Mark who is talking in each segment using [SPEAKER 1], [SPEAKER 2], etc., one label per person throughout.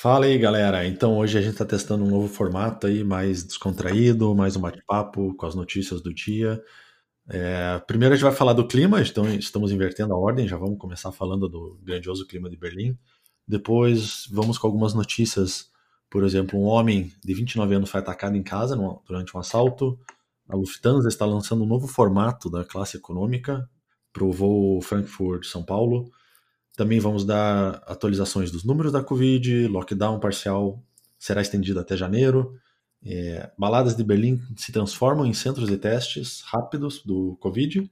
[SPEAKER 1] Fala aí, galera. Então hoje a gente está testando um novo formato aí, mais descontraído, mais um bate-papo com as notícias do dia. É, primeiro a gente vai falar do clima, então estamos invertendo a ordem, já vamos começar falando do grandioso clima de Berlim. Depois vamos com algumas notícias, por exemplo, um homem de 29 anos foi atacado em casa durante um assalto. A Lufthansa está lançando um novo formato da classe econômica para o voo Frankfurt-São Paulo. Também vamos dar atualizações dos números da Covid, lockdown parcial será estendido até janeiro. É, baladas de Berlim se transformam em centros de testes rápidos do Covid.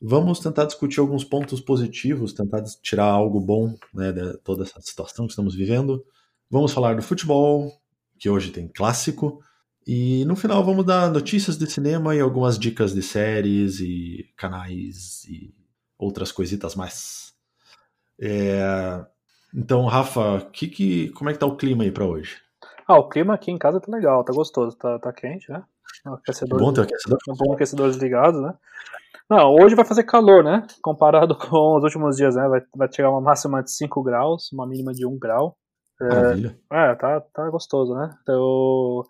[SPEAKER 1] Vamos tentar discutir alguns pontos positivos, tentar tirar algo bom né, de toda essa situação que estamos vivendo. Vamos falar do futebol, que hoje tem clássico. E no final vamos dar notícias de cinema e algumas dicas de séries e canais e outras coisitas mais. É... Então, Rafa, que, que, como é que tá o clima aí para hoje?
[SPEAKER 2] Ah, o clima aqui em casa tá legal, tá gostoso, tá, tá quente, né?
[SPEAKER 1] Aquecedor, bom ter aquecedor.
[SPEAKER 2] Um bom aquecedores ligados, né? Não, hoje vai fazer calor, né? Comparado com os últimos dias, né? Vai, vai chegar uma máxima de 5 graus, uma mínima de 1 grau.
[SPEAKER 1] Maravilha.
[SPEAKER 2] É, é tá, tá gostoso, né? Então,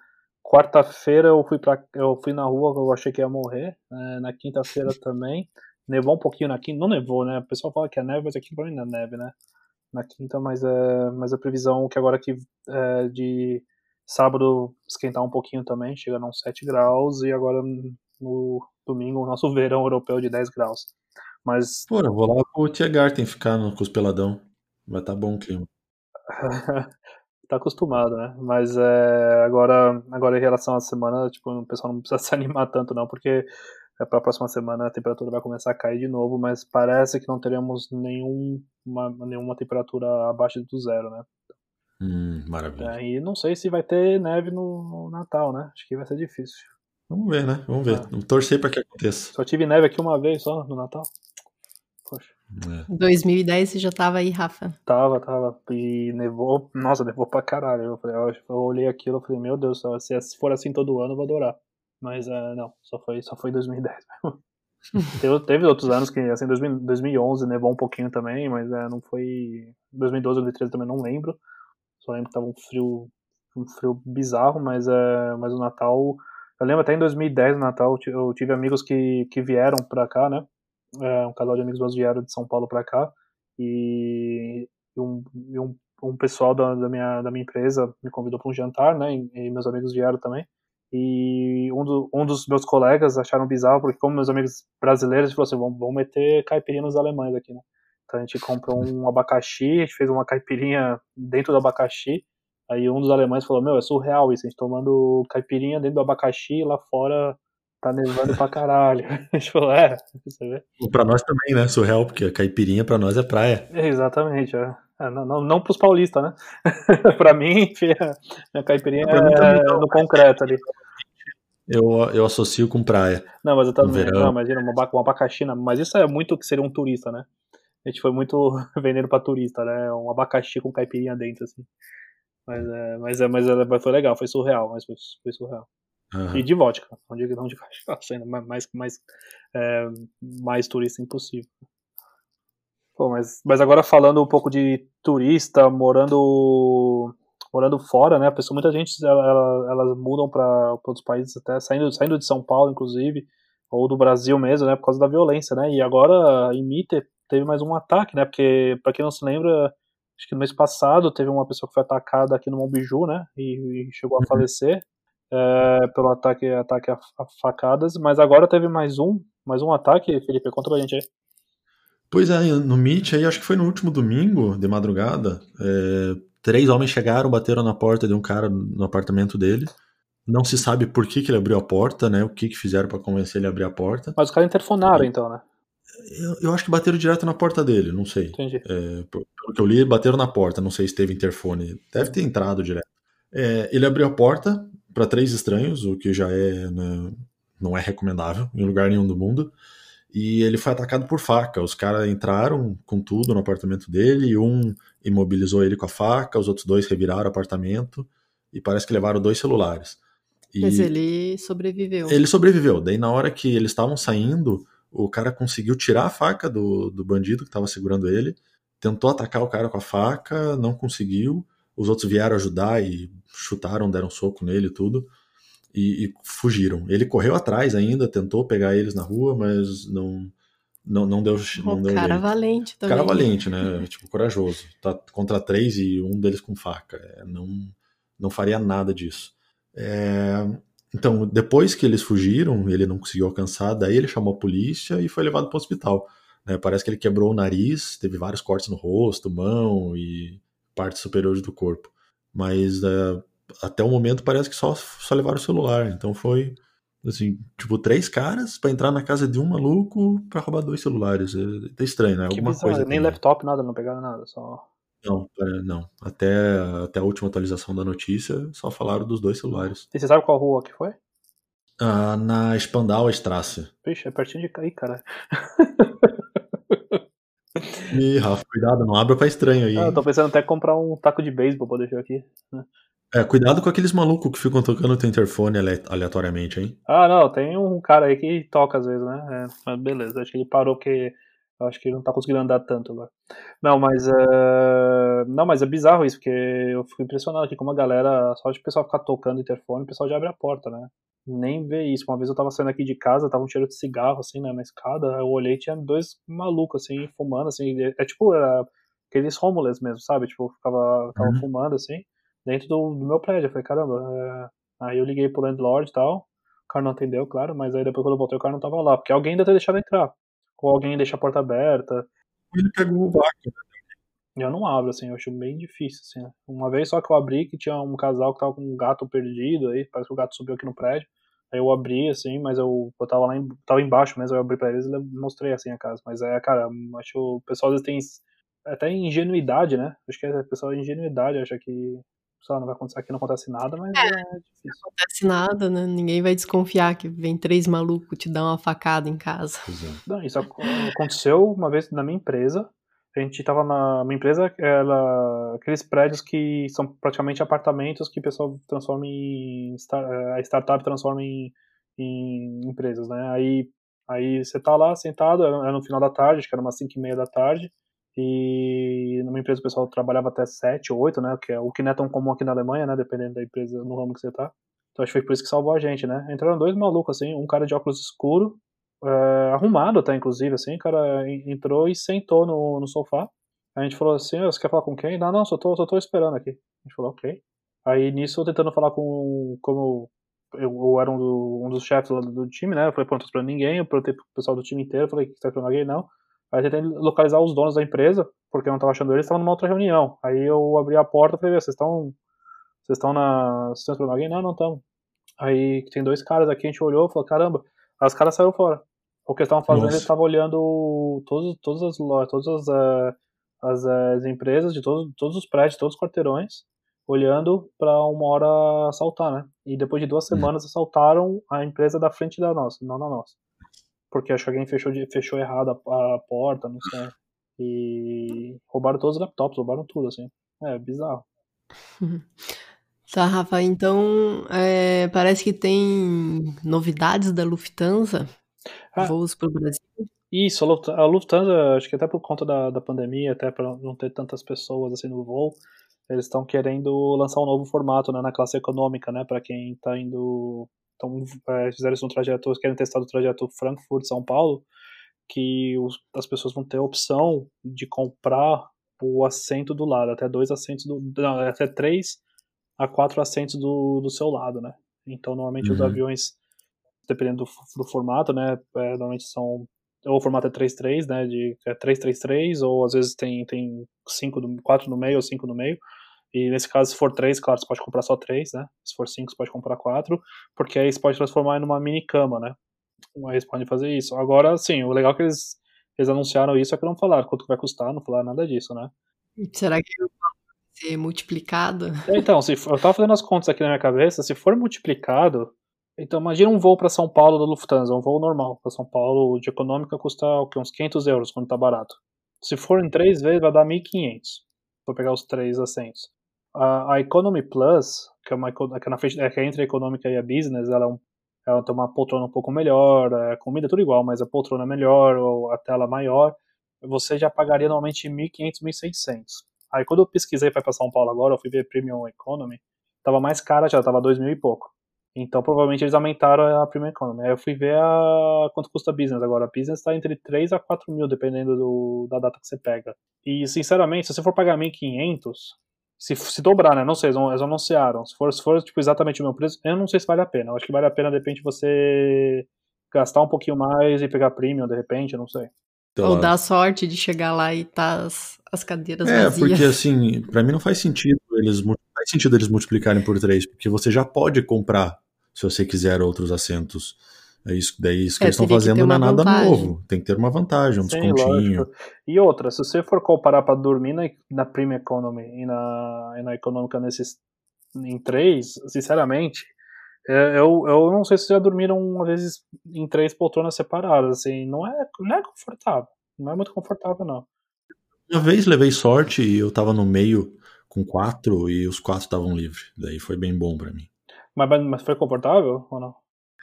[SPEAKER 2] quarta-feira eu fui para eu fui na rua, eu achei que ia morrer. É, na quinta-feira também. Nevou um pouquinho na quinta, não nevou, né? O pessoal fala que é neve, mas aqui pra mim não é neve, né? Na quinta, mas, é, mas a previsão que agora aqui é de sábado esquentar um pouquinho também, chega a uns 7 graus, e agora no domingo o nosso verão europeu de 10 graus. Mas.
[SPEAKER 1] Pô, eu vou lá pro Tiergarten ficar no Cuspeladão. Vai estar tá bom o clima.
[SPEAKER 2] tá acostumado, né? Mas é, agora, agora em relação à semana, tipo, o pessoal não precisa se animar tanto, não, porque é para a próxima semana a temperatura vai começar a cair de novo, mas parece que não teremos nenhum, uma, nenhuma temperatura abaixo do zero, né?
[SPEAKER 1] Hum, maravilha.
[SPEAKER 2] É, e não sei se vai ter neve no, no, Natal, né? Acho que vai ser difícil.
[SPEAKER 1] Vamos ver, né? Vamos ver. É. Vamos torcer para que aconteça.
[SPEAKER 2] Só tive neve aqui uma vez só no Natal.
[SPEAKER 3] Poxa. É. 2010 você já tava aí, Rafa?
[SPEAKER 2] Tava, tava. E nevou. Nossa, nevou pra caralho. Eu, falei, eu olhei aquilo e falei, meu Deus, se for assim todo ano, eu vou adorar. Mas uh, não, só foi, só foi 2010 mesmo. teve, teve, outros anos que, assim, 2000, 2011 nevou um pouquinho também, mas uh, não foi. 2012, 2013 também não lembro. Só lembro que tava um frio, um frio bizarro, mas, uh, mas o Natal. Eu lembro até em 2010, no Natal, eu tive amigos que, que vieram pra cá, né? um casal de amigos meus vieram de São Paulo pra cá. E, um, um, um pessoal da, da, minha, da minha empresa me convidou para um jantar, né? E, e meus amigos vieram também. E um, do, um dos meus colegas acharam bizarro, porque como meus amigos brasileiros, falou assim, vamos, vamos meter caipirinha nos alemães aqui, né? Então a gente comprou um abacaxi, a gente fez uma caipirinha dentro do abacaxi, aí um dos alemães falou, meu, é surreal isso, a gente tomando caipirinha dentro do abacaxi e lá fora tá nevando pra caralho. A gente falou, é, você vê?
[SPEAKER 1] Pra nós também, né, surreal, porque a caipirinha pra nós é praia.
[SPEAKER 2] É, exatamente, é. É, não, não, não pros paulistas, né? pra mim, a caipirinha é no concreto ali
[SPEAKER 1] eu, eu associo com praia.
[SPEAKER 2] Não, mas eu também. Não, imagina, uma, uma abacaxi, mas isso é muito que seria um turista, né? A gente foi muito vendendo pra turista, né? Um abacaxi com caipirinha dentro, assim. Mas, é, mas, é, mas, é, foi legal, foi surreal, mas foi, foi surreal. Uhum. E de vodka, não de, não de cachaça ainda, mais, mais, é, mais turista impossível. Pô, mas, mas agora falando um pouco de turista, morando morando fora, né? A pessoa, muita gente ela, ela, elas mudam para outros países até saindo, saindo de São Paulo, inclusive, ou do Brasil mesmo, né? Por causa da violência, né? E agora em Mitre teve mais um ataque, né? Porque para quem não se lembra, acho que no mês passado teve uma pessoa que foi atacada aqui no Monbiju, né? E, e chegou a uhum. falecer é, pelo ataque, ataque a, a, facadas. Mas agora teve mais um, mais um ataque. Felipe, conta pra gente aí.
[SPEAKER 1] Pois é, no Meet aí, acho que foi no último domingo, de madrugada, é, Três homens chegaram, bateram na porta de um cara no apartamento dele. Não se sabe por que, que ele abriu a porta, né? O que, que fizeram para convencer ele a abrir a porta.
[SPEAKER 2] Mas os caras interfonaram, então, né?
[SPEAKER 1] Eu, eu, acho que bateram direto na porta dele, não sei.
[SPEAKER 2] Entendi.
[SPEAKER 1] É, pelo que eu li, bateram na porta, não sei se teve interfone. Deve ter entrado direto. É, ele abriu a porta para três estranhos, o que já é né, não é recomendável em lugar nenhum do mundo. E ele foi atacado por faca. Os caras entraram com tudo no apartamento dele, um imobilizou ele com a faca, os outros dois reviraram o apartamento e parece que levaram dois celulares.
[SPEAKER 3] E Mas ele sobreviveu.
[SPEAKER 1] Ele sobreviveu. Daí, na hora que eles estavam saindo, o cara conseguiu tirar a faca do, do bandido que estava segurando ele, tentou atacar o cara com a faca, não conseguiu. Os outros vieram ajudar e chutaram, deram soco nele e tudo. E, e, fugiram. Ele correu atrás ainda, tentou pegar eles na rua, mas não não, não deu não
[SPEAKER 3] o
[SPEAKER 1] deu
[SPEAKER 3] cara jeito. valente também.
[SPEAKER 1] Cara valente, né? tipo, corajoso. Tá contra três e um deles com faca. É, não, não faria nada disso. É, então, depois que eles fugiram, ele não conseguiu alcançar, daí ele chamou a polícia e foi levado para o hospital. Né? Parece que ele quebrou o nariz, teve vários cortes no rosto, mão e partes superiores do corpo. Mas é, até o momento parece que só, só levaram o celular. Então foi assim, tipo, três caras para entrar na casa de um maluco para roubar dois celulares. É, tá estranho, né? Alguma coisa.
[SPEAKER 2] Nem laptop, nada, não pegaram nada, só.
[SPEAKER 1] Não, é, não. Até, até a última atualização da notícia, só falaram dos dois celulares.
[SPEAKER 2] E você sabe qual rua que foi?
[SPEAKER 1] Ah, na Spandau Strasse.
[SPEAKER 2] Vixe, é pertinho de cair, cara.
[SPEAKER 1] Ih, Rafa, cuidado, não abra pra estranho aí.
[SPEAKER 2] Ah, eu tô pensando até comprar um taco de beisebol pra deixar aqui. Né?
[SPEAKER 1] É, cuidado com aqueles malucos que ficam tocando o interfone aleatoriamente, hein?
[SPEAKER 2] Ah, não, tem um cara aí que toca às vezes, né? É, mas beleza, acho que ele parou porque acho que ele não tá conseguindo andar tanto agora. Não, mas uh... não, mas é bizarro isso, porque eu fico impressionado aqui como a galera, só de o pessoal ficar tocando o interfone, o pessoal já abre a porta, né? Nem vê isso. Uma vez eu tava saindo aqui de casa, tava um cheiro de cigarro, assim, né, na escada, eu olhei tinha dois malucos, assim, fumando, assim, é tipo, era aqueles homeless mesmo, sabe? Tipo, ficava, ficava uhum. fumando, assim dentro do, do meu prédio. Eu falei, caramba. É... Aí eu liguei pro landlord e tal. O cara não atendeu, claro, mas aí depois quando eu voltei o cara não tava lá. Porque alguém deve ter deixado entrar. Ou alguém deixa a porta aberta.
[SPEAKER 1] Ele pegou o vácuo.
[SPEAKER 2] Eu não abro, assim, eu acho bem difícil, assim. Uma vez só que eu abri que tinha um casal que tava com um gato perdido aí, parece que o gato subiu aqui no prédio. Aí eu abri, assim, mas eu, eu tava lá em, tava embaixo mesmo, eu abri pra eles e mostrei, assim, a casa. Mas é, cara, acho que o pessoal às vezes tem até ingenuidade, né? Acho que é o pessoal ingenuidade acha que só não vai acontecer aqui, não acontece nada, mas é, é difícil.
[SPEAKER 3] Não acontece nada, né? Ninguém vai desconfiar que vem três malucos te dar uma facada em casa.
[SPEAKER 1] É.
[SPEAKER 2] Não, isso aconteceu uma vez na minha empresa. A gente estava na minha empresa, ela, aqueles prédios que são praticamente apartamentos que o pessoal transforma em. A startup transforma em, em empresas, né? Aí, aí você tá lá sentado, era no final da tarde, acho que era umas 5 e meia da tarde. E empresa o pessoal trabalhava até 7, 8, né? Que é o que não é tão comum aqui na Alemanha, né? Dependendo da empresa, no ramo que você tá. Então acho que foi por isso que salvou a gente, né? Entraram dois malucos, assim, um cara de óculos escuro, é, arrumado até, inclusive, assim, o cara entrou e sentou no, no sofá. A gente falou assim, você quer falar com quem? Não, não, só tô, só tô esperando aqui. A gente falou, ok. Aí nisso tentando falar com, como eu, eu era um, do, um dos chefes do, do time, né? Eu falei, pronto, tô esperando ninguém, eu perguntei pro pessoal do time inteiro, falei, tá esperando alguém? Não. Aí tentei localizar os donos da empresa, porque eu não estava achando eles, estavam numa outra reunião. Aí eu abri a porta e falei, vocês estão. Vocês estão na. Vocês estão alguém? Não, não estão. Aí tem dois caras aqui, a gente olhou e falou, caramba. Aí os caras saíram fora. O que eles estavam fazendo, eles estavam olhando todos, todas as lojas, todas as, uh, as, uh, as, empresas de todos, todos os prédios, todos os quarteirões, olhando para uma hora assaltar, né? E depois de duas hum. semanas assaltaram a empresa da frente da nossa, não na nossa porque acho que alguém fechou, fechou errado a, a porta, não sei. E roubaram todos os laptops, roubaram tudo, assim. É bizarro.
[SPEAKER 3] Tá, Rafa, então é, parece que tem novidades da Lufthansa, ah, voos para o Brasil.
[SPEAKER 2] Isso, a Lufthansa, acho que até por conta da, da pandemia, até para não ter tantas pessoas assim no voo, eles estão querendo lançar um novo formato né, na classe econômica, né, para quem está indo então, é, fizeram isso no trajeto, querem testar o trajeto Frankfurt-São Paulo, que os, as pessoas vão ter a opção de comprar o assento do lado, até dois assentos, do, não, até três a quatro assentos do, do seu lado, né? Então, normalmente uhum. os aviões, dependendo do, do formato, né, é, normalmente são ou o formato é 3-3, né, de é 3-3-3, ou às vezes tem, tem cinco, quatro no meio ou cinco no meio, e nesse caso, se for 3, claro, você pode comprar só 3, né? Se for 5, você pode comprar 4, porque aí você pode transformar em uma mini cama, né? Aí eles podem fazer isso. Agora, sim, o legal é que eles Eles anunciaram isso, só que não falaram quanto vai custar, não falaram nada disso, né?
[SPEAKER 3] Será que vai ser multiplicado?
[SPEAKER 2] É, então, se for, eu tava fazendo as contas aqui na minha cabeça, se for multiplicado, então imagina um voo para São Paulo da Lufthansa, um voo normal para São Paulo de econômica custa o quê? uns 500 euros quando tá barato. Se for em três vezes vai dar 1.500, vou pegar os três assentos. A, a Economy Plus, que é, uma, que é, na é, que é entre a econômica e a business, ela, é um, ela tem uma poltrona um pouco melhor, a comida é tudo igual, mas a poltrona é melhor, ou a tela maior, você já pagaria normalmente 1.500, 1.600. Aí quando eu pesquisei para São Paulo agora, eu fui ver Premium Economy, tava mais cara já, tava 2 mil e pouco. Então provavelmente eles aumentaram a Premium Economy. Aí eu fui ver a... quanto custa a Business agora. A Business está entre 3 a 4 mil, dependendo do... da data que você pega. E sinceramente, se você for pagar 1.500, se, se dobrar, né? Não sei, eles, anunciaram. Se for, se for tipo, exatamente o meu preço, eu não sei se vale a pena. Eu acho que vale a pena, de repente, você gastar um pouquinho mais e pegar premium, de repente, eu não sei.
[SPEAKER 3] Então, Ou dar sorte de chegar lá e tá as, as cadeiras
[SPEAKER 1] é,
[SPEAKER 3] vazias.
[SPEAKER 1] É, porque assim, para mim não faz sentido eles faz sentido eles multiplicarem por três, porque você já pode comprar se você quiser outros assentos. É isso, daí isso que é, eles estão fazendo não é nada vantagem. novo. Tem que ter uma vantagem, um Sim, descontinho. Lógico.
[SPEAKER 2] E outra, se você for comparar para dormir na, na Premium Economy e na, e na econômica nesses em três, sinceramente, é, eu, eu não sei se já dormiram uma vez em três poltronas separadas, assim, não é, não é confortável. Não é muito confortável, não.
[SPEAKER 1] Uma vez levei sorte e eu tava no meio com quatro e os quatro estavam livres. Daí foi bem bom para mim.
[SPEAKER 2] Mas, mas foi confortável ou não?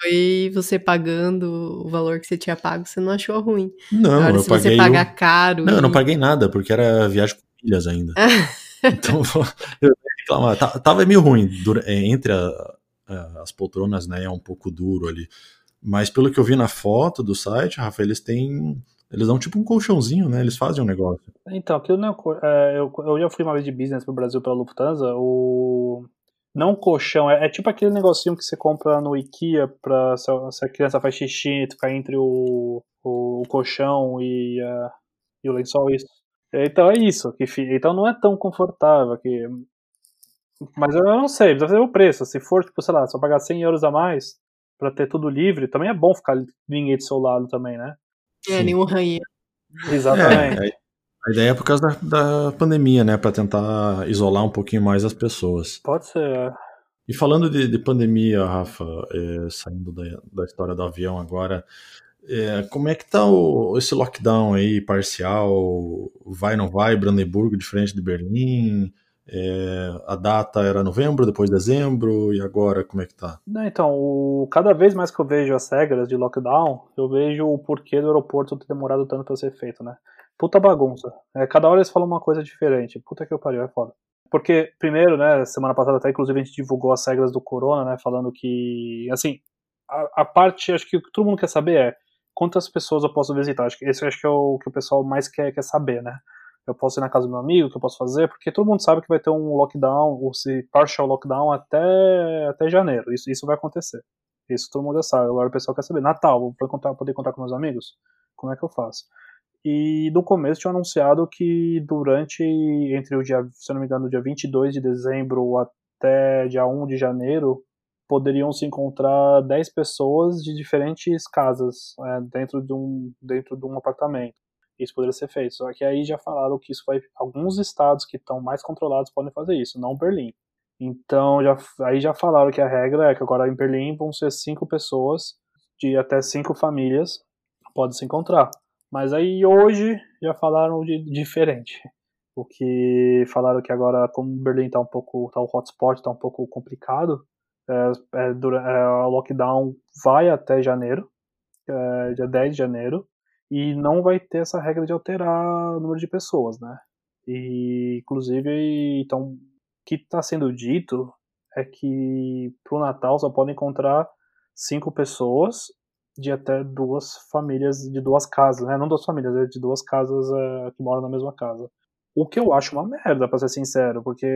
[SPEAKER 3] Foi você pagando o valor que você tinha pago, você não achou ruim.
[SPEAKER 1] Não, Agora, eu
[SPEAKER 3] se
[SPEAKER 1] paguei.
[SPEAKER 3] você pagar caro.
[SPEAKER 1] Não, e... eu não paguei nada, porque era viagem com milhas ainda. então, eu reclamar. Tava meio ruim. É, entre a, a, as poltronas, né? É um pouco duro ali. Mas pelo que eu vi na foto do site, Rafa, eles têm. Eles dão tipo um colchãozinho, né? Eles fazem um negócio.
[SPEAKER 2] Então, aquilo não é, eu, eu já fui uma vez de business pro Brasil pela Lufthansa. O, não colchão, é, é, tipo aquele negocinho que você compra no IKEA pra se, se a criança faz xixi, ficar entre o, o, o colchão e, uh, e o lençol, isso. Então é isso, que, então não é tão confortável que mas eu não sei, precisa ver o preço. Se for, tipo, sei lá, só pagar 100 euros a mais pra ter tudo livre, também é bom ficar ninguém do seu lado também, né?
[SPEAKER 3] É, nenhum ranheiro.
[SPEAKER 2] Exatamente.
[SPEAKER 1] É, a ideia é por causa da, da pandemia, né? Para tentar isolar um pouquinho mais as pessoas.
[SPEAKER 2] Pode ser. É.
[SPEAKER 1] E falando de, de pandemia, Rafa, é, saindo da, da história do avião agora, é, como é que tá o, esse lockdown aí parcial? Vai não vai? Brandenburgo diferente de Berlim? É, a data era novembro, depois dezembro, e agora como é que tá?
[SPEAKER 2] Então, o, cada vez mais que eu vejo as regras de lockdown, eu vejo o porquê do aeroporto ter demorado tanto para ser feito, né? Puta bagunça. É, cada hora eles falam uma coisa diferente. Puta que eu pariu, é foda. Porque, primeiro, né, semana passada até, inclusive, a gente divulgou as regras do Corona, né, falando que, assim, a, a parte, acho que o que todo mundo quer saber é quantas pessoas eu posso visitar. Acho que esse acho que é o que o pessoal mais quer, quer saber, né. Eu posso ir na casa do meu amigo, o que eu posso fazer, porque todo mundo sabe que vai ter um lockdown, ou se partial lockdown até, até janeiro. Isso, isso vai acontecer. Isso todo mundo já sabe. Agora o pessoal quer saber. Natal, vou poder poder contar com meus amigos? Como é que eu faço? E no começo tinha anunciado que durante, entre o dia, se não me engano, dia 22 de dezembro até dia 1 de janeiro, poderiam se encontrar 10 pessoas de diferentes casas é, dentro, de um, dentro de um apartamento. Isso poderia ser feito. Só que aí já falaram que isso vai. Alguns estados que estão mais controlados podem fazer isso, não Berlim. Então já, aí já falaram que a regra é que agora em Berlim vão ser cinco pessoas de até cinco famílias podem se encontrar. Mas aí hoje já falaram de diferente. O que falaram que agora, como Berlim tá um pouco, tá o hotspot, tá um pouco complicado, é, é, é, o lockdown vai até janeiro, é, dia 10 de janeiro, e não vai ter essa regra de alterar o número de pessoas, né? E, inclusive, então, o que está sendo dito é que pro Natal só podem encontrar cinco pessoas de até duas famílias de duas casas, né? Não duas famílias, é de duas casas é, que moram na mesma casa. O que eu acho uma merda, pra ser sincero, porque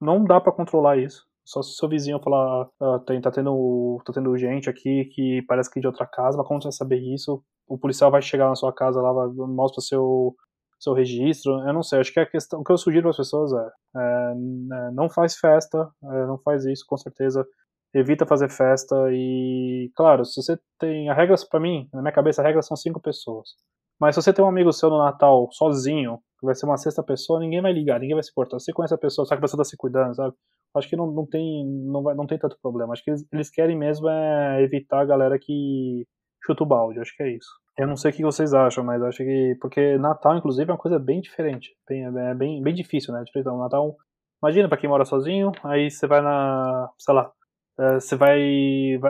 [SPEAKER 2] não dá para controlar isso. Só se o seu vizinho falar, ah, tem, tá, tendo, tá tendo gente aqui que parece que é de outra casa, mas como você vai saber isso? O policial vai chegar na sua casa lá, vai, mostra seu, seu registro. Eu não sei, acho que a questão, o que eu sugiro para as pessoas é, é, é, não faz festa, é, não faz isso, com certeza evita fazer festa e, claro, se você tem. A regra, para mim, na minha cabeça, a regra são cinco pessoas. Mas se você tem um amigo seu no Natal sozinho, que vai ser uma sexta pessoa, ninguém vai ligar, ninguém vai se importar. Você conhece a pessoa, sabe que a pessoa tá se cuidando, sabe? Acho que não, não, tem, não, vai, não tem tanto problema. Acho que eles, eles querem mesmo é evitar a galera que chuta o balde. Acho que é isso. Eu não sei o que vocês acham, mas acho que. Porque Natal, inclusive, é uma coisa bem diferente. Bem, é bem, bem difícil, né? Então, Natal. Imagina pra quem mora sozinho, aí você vai na. sei lá, é, você vai,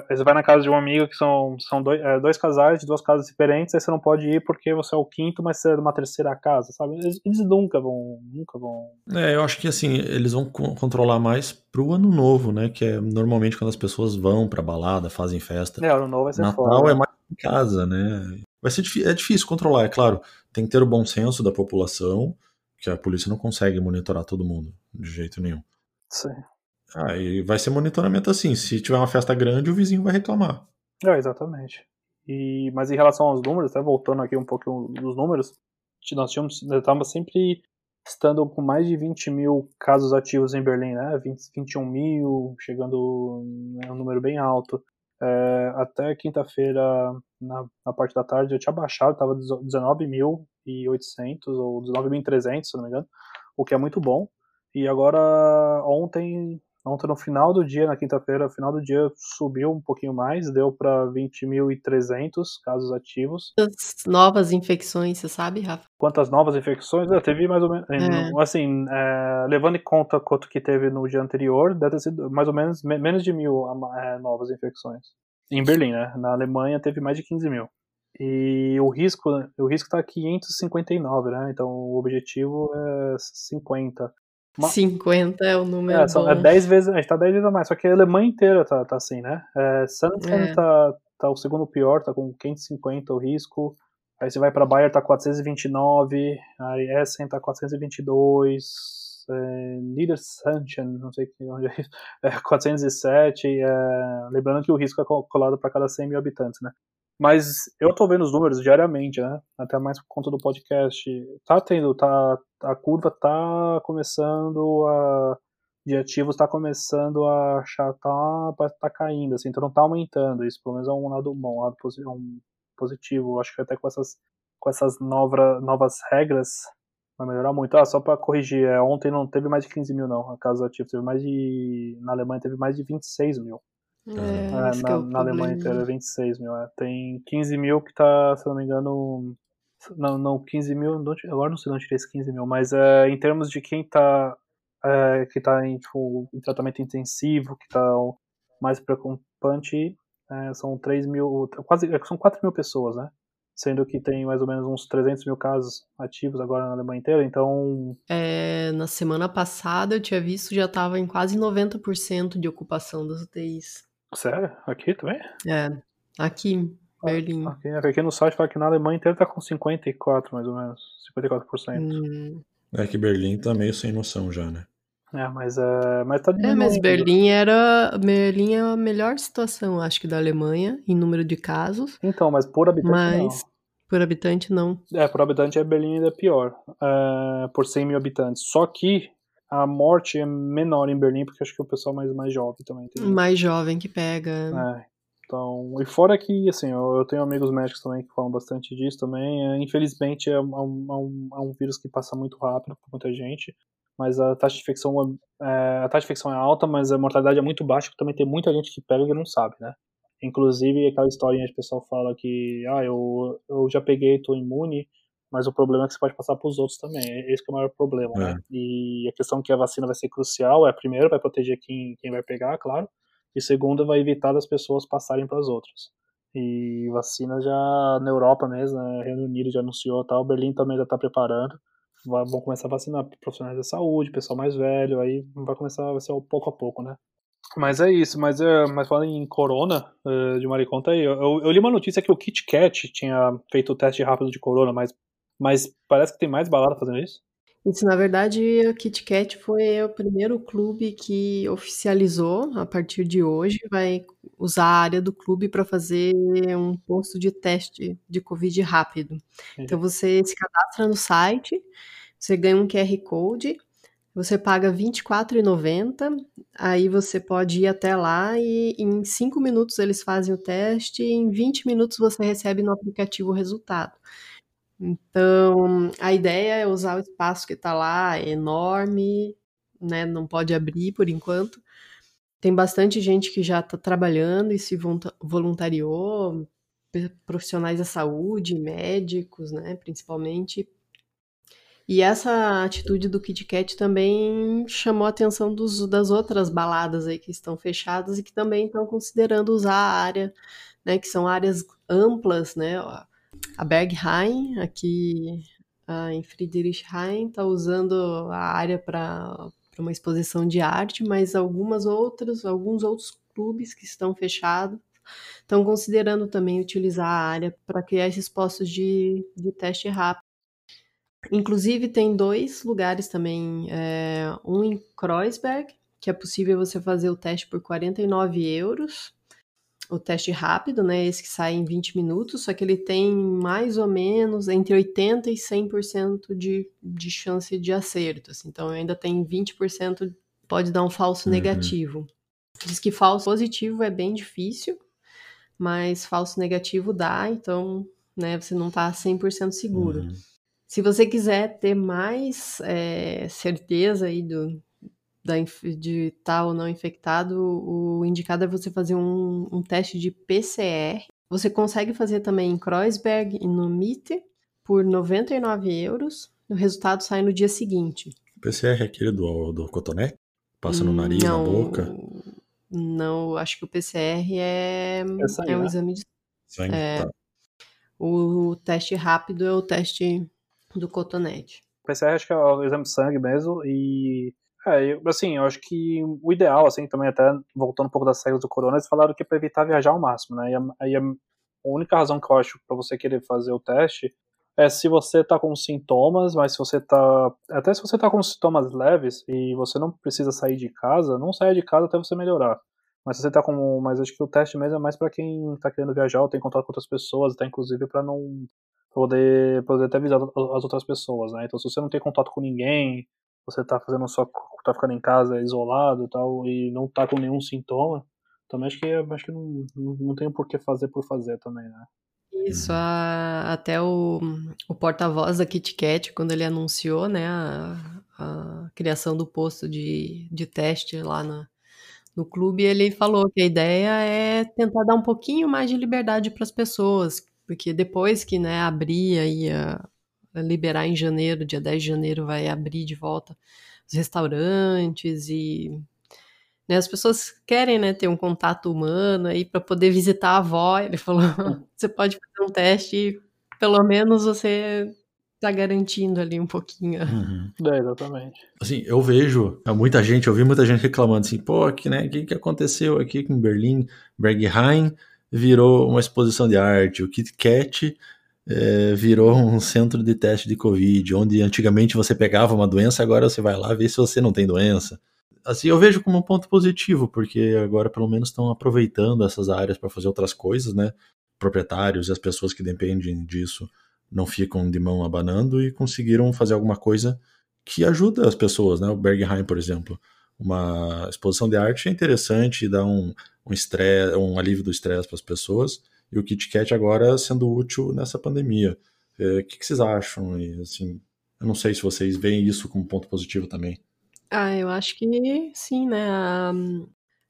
[SPEAKER 2] você vai na casa de um amigo que são, são dois, é, dois casais de duas casas diferentes, aí você não pode ir porque você é o quinto, mas você é de uma terceira casa, sabe? Eles, eles nunca vão, nunca vão.
[SPEAKER 1] É, eu acho que assim, eles vão controlar mais pro ano novo, né? Que é normalmente quando as pessoas vão pra balada, fazem festa.
[SPEAKER 2] É, ano novo vai ser
[SPEAKER 1] Natal
[SPEAKER 2] foda.
[SPEAKER 1] é mais em casa, né? Vai ser é difícil controlar, é claro. Tem que ter o bom senso da população, que a polícia não consegue monitorar todo mundo de jeito nenhum.
[SPEAKER 2] Sim.
[SPEAKER 1] Ah, e vai ser monitoramento assim. Se tiver uma festa grande, o vizinho vai reclamar.
[SPEAKER 2] É, exatamente. E, mas em relação aos números, até voltando aqui um pouco nos números, nós tínhamos, estávamos sempre estando com mais de 20 mil casos ativos em Berlim, né? 20, 21 mil, chegando é um número bem alto. É, até quinta-feira, na, na, parte da tarde, eu tinha baixado, estava 19.800 ou 19.300, se não me engano, o que é muito bom. E agora, ontem, Ontem, no final do dia, na quinta-feira, no final do dia, subiu um pouquinho mais, deu para 20.300 casos ativos.
[SPEAKER 3] Quantas novas infecções, você sabe, Rafa?
[SPEAKER 2] Quantas novas infecções? Teve mais ou menos. É. Assim, é, levando em conta quanto que teve no dia anterior, deve ter sido mais ou menos menos de mil é, novas infecções. Em Berlim, né? Na Alemanha teve mais de 15 mil. E o risco, o risco está 559, né? Então o objetivo é 50.
[SPEAKER 3] 50 é o número. É,
[SPEAKER 2] são, é 10 vezes, a gente tá 10 vezes a mais, só que a Alemanha inteira tá, tá assim, né? É, Santen é. tá, tá o segundo pior, tá com 550 o risco. Aí você vai pra Bayer, tá 429. Aí Essen tá 422. É, Niedersachsen, não sei onde é isso, é 407. É, lembrando que o risco é colado para cada 100 mil habitantes, né? Mas eu tô vendo os números diariamente, né? Até mais por conta do podcast. Tá tendo, tá, a curva tá começando a de ativos tá começando a achar tá, tá caindo, assim, então não tá aumentando. Isso pelo menos é um lado bom, um lado posi um positivo. Acho que até com essas com essas nova, novas regras vai melhorar muito. Ah, só para corrigir, é, ontem não teve mais de 15 mil não, a casa ativos teve mais de na Alemanha teve mais de 26 mil.
[SPEAKER 3] É, é,
[SPEAKER 2] na,
[SPEAKER 3] é
[SPEAKER 2] na Alemanha inteira, 26 mil. É. Tem 15 mil que tá, se não me engano. Não, não 15 mil. Não, agora não sei onde tirei esse 15 mil, mas é, em termos de quem tá. É, que tá em, tipo, em tratamento intensivo, que tá mais preocupante, é, são 3 mil. Quase, é, são 4 mil pessoas, né? sendo que tem mais ou menos uns 300 mil casos ativos agora na Alemanha inteira, então...
[SPEAKER 3] É, na semana passada eu tinha visto já estava em quase 90% de ocupação das UTIs.
[SPEAKER 2] Sério? Aqui também?
[SPEAKER 3] É, aqui Berlim.
[SPEAKER 2] Aqui, aqui no site fala que na Alemanha inteira tá com 54, mais ou menos. 54%. Hum.
[SPEAKER 1] É que Berlim tá meio sem noção já, né?
[SPEAKER 2] É, mas, é, mas tá
[SPEAKER 3] É, mas Berlim era. Berlim é a melhor situação, acho que, da Alemanha, em número de casos.
[SPEAKER 2] Então, mas por habitante. Mas não.
[SPEAKER 3] por habitante não.
[SPEAKER 2] É, por habitante é Berlim ainda pior. É, por 100 mil habitantes. Só que a morte é menor em Berlim, porque acho que é o pessoal mais, mais jovem também. Entendeu?
[SPEAKER 3] Mais jovem que pega.
[SPEAKER 2] É. Então, e fora que, assim, eu, eu, tenho amigos médicos também que falam bastante disso também. É, infelizmente, é um, é, um, é um vírus que passa muito rápido por muita gente, mas a taxa de infecção é, a taxa de infecção é alta, mas a mortalidade é muito baixa, porque também tem muita gente que pega e não sabe, né? Inclusive, aquela historinha que o pessoal fala que, ah, eu, eu já peguei, estou imune, mas o problema é que você pode passar para os outros também. Esse é o maior problema. Né? É. Né? E a questão que a vacina vai ser crucial é, primeiro, vai proteger quem, quem vai pegar, claro, e segundo, vai evitar das pessoas passarem para as outras. E vacina já na Europa mesmo, né? Reino Unido já anunciou tal, Berlim também já está preparando. Vão começar a vacinar profissionais da saúde, pessoal mais velho, aí vai começar a ser pouco a pouco, né? Mas é isso, mas, é, mas falando em corona, é, de Mariconta aí, eu, eu, li uma notícia que o Kit Kat tinha feito o teste rápido de corona, mas mas parece que tem mais balada fazendo isso.
[SPEAKER 3] Isso, na verdade, a Kit Kat foi o primeiro clube que oficializou, a partir de hoje, vai usar a área do clube para fazer um posto de teste de Covid rápido. Então, você se cadastra no site, você ganha um QR Code, você paga R$ 24,90, aí você pode ir até lá e em 5 minutos eles fazem o teste e em 20 minutos você recebe no aplicativo o resultado. Então, a ideia é usar o espaço que está lá, é enorme, né? Não pode abrir por enquanto. Tem bastante gente que já está trabalhando e se voluntariou, profissionais da saúde, médicos, né, principalmente. E essa atitude do Kit Kat também chamou a atenção dos, das outras baladas aí que estão fechadas e que também estão considerando usar a área, né, que são áreas amplas, né, a Berghain, aqui em Friedrichshain, está usando a área para uma exposição de arte, mas algumas outras, alguns outros clubes que estão fechados estão considerando também utilizar a área para criar esses postos de, de teste rápido. Inclusive, tem dois lugares também, é, um em Kreuzberg, que é possível você fazer o teste por 49 euros, o teste rápido, né, esse que sai em 20 minutos, só que ele tem mais ou menos entre 80% e 100% de, de chance de acerto, assim, então ainda tem 20% pode dar um falso uhum. negativo. Diz que falso positivo é bem difícil, mas falso negativo dá, então, né, você não está 100% seguro. Uhum. Se você quiser ter mais é, certeza aí do, da, de estar tá ou não infectado, o indicado é você fazer um, um, teste de PCR. Você consegue fazer também em Kreuzberg e no MIT por 99 euros. O resultado sai no dia seguinte.
[SPEAKER 1] O PCR é aquele do, do cotonete? Passa no nariz, não, na boca?
[SPEAKER 3] Não, acho que o PCR é, é um exame de
[SPEAKER 1] sangue. É, tá.
[SPEAKER 3] O teste rápido é o teste do cotonete.
[SPEAKER 2] O PCR acho que é o exame de sangue mesmo e é, assim, eu acho que o ideal, assim, também até voltando um pouco das regras do corona, eles falaram que é para evitar viajar ao máximo, né? E aí a, única razão que eu acho para você querer fazer o teste é se você tá com sintomas, mas se você tá. Até se você tá com sintomas leves e você não precisa sair de casa, não saia de casa até você melhorar. Mas se você tá com. Mas acho que o teste mesmo é mais para quem tá querendo viajar ou tem contato com outras pessoas, até inclusive para não. poder, poder até avisar as outras pessoas, né? Então se você não tem contato com ninguém, você tá fazendo só. tá ficando em casa isolado e tal, e não tá com nenhum sintoma, também acho que, acho que não, não, não tem por que fazer por fazer também, né?
[SPEAKER 3] Isso, a, até o, o porta-voz da KitKat, quando ele anunciou né, a, a, criação do posto de, de teste lá na, no clube, ele falou que a ideia é tentar dar um pouquinho mais de liberdade para as pessoas, porque depois que né, abrir aí a, liberar em janeiro, dia 10 de janeiro vai abrir de volta os restaurantes e né, as pessoas querem né, ter um contato humano aí para poder visitar a avó. Ele falou: você pode fazer um teste e pelo menos você tá garantindo ali um pouquinho.
[SPEAKER 2] Uhum. É, exatamente.
[SPEAKER 1] Assim, eu vejo muita gente, eu vi muita gente reclamando assim, pô, aqui, né, o que, que aconteceu aqui em Berlim? Berghain virou uma exposição de arte, o Kit Kat é, virou um centro de teste de Covid, onde antigamente você pegava uma doença, agora você vai lá ver se você não tem doença. Assim, eu vejo como um ponto positivo, porque agora pelo menos estão aproveitando essas áreas para fazer outras coisas, né? Proprietários e as pessoas que dependem disso não ficam de mão abanando e conseguiram fazer alguma coisa que ajuda as pessoas, né? O Bergheim, por exemplo. Uma exposição de arte é interessante dá um, um, um alívio do estresse para as pessoas e o Kit Kat agora sendo útil nessa pandemia. É, o que, que, vocês acham? E, assim, eu não sei se vocês veem isso como ponto positivo também.
[SPEAKER 3] Ah, eu acho que sim, né?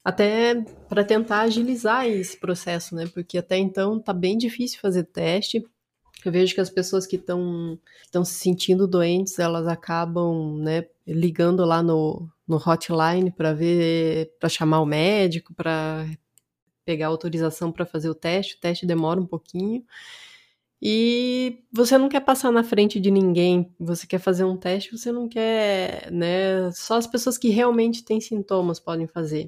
[SPEAKER 3] Até para tentar agilizar esse processo, né? Porque até então tá bem difícil fazer teste. Eu vejo que as pessoas que estão estão se sentindo doentes, elas acabam, né, ligando lá no, no hotline para ver, para chamar o médico, para pegar autorização para fazer o teste, o teste demora um pouquinho. E você não quer passar na frente de ninguém, você quer fazer um teste, você não quer, né? Só as pessoas que realmente têm sintomas podem fazer.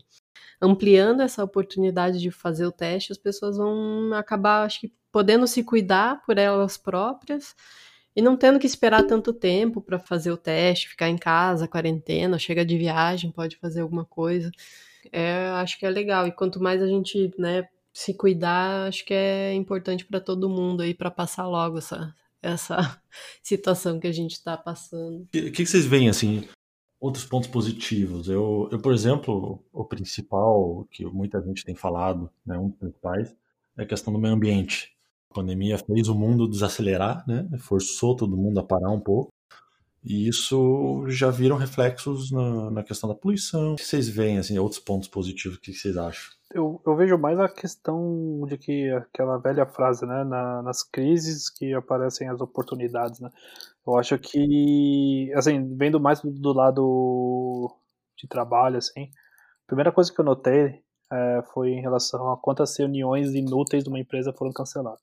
[SPEAKER 3] Ampliando essa oportunidade de fazer o teste, as pessoas vão acabar, acho que, podendo se cuidar por elas próprias e não tendo que esperar tanto tempo para fazer o teste, ficar em casa, quarentena, chega de viagem, pode fazer alguma coisa é, acho que é legal. E quanto mais a gente, né, se cuidar, acho que é importante para todo mundo aí para passar logo essa, essa situação que a gente está passando.
[SPEAKER 1] O que, que, vocês veem assim? Outros pontos positivos. Eu, eu, por exemplo, o principal que muita gente tem falado, né, um dos principais, é a questão do meio ambiente. A pandemia fez o mundo desacelerar, né? Forçou todo mundo a parar um pouco. E isso já viram reflexos na, na questão da poluição. O que vocês veem, assim, outros pontos positivos, o que vocês acham?
[SPEAKER 2] Eu, eu vejo mais a questão de que aquela velha frase, né? Na, nas crises que aparecem as oportunidades, né? Eu acho que, assim, vendo mais do lado de trabalho, assim, a primeira coisa que eu notei é, foi em relação a quantas reuniões inúteis de uma empresa foram canceladas.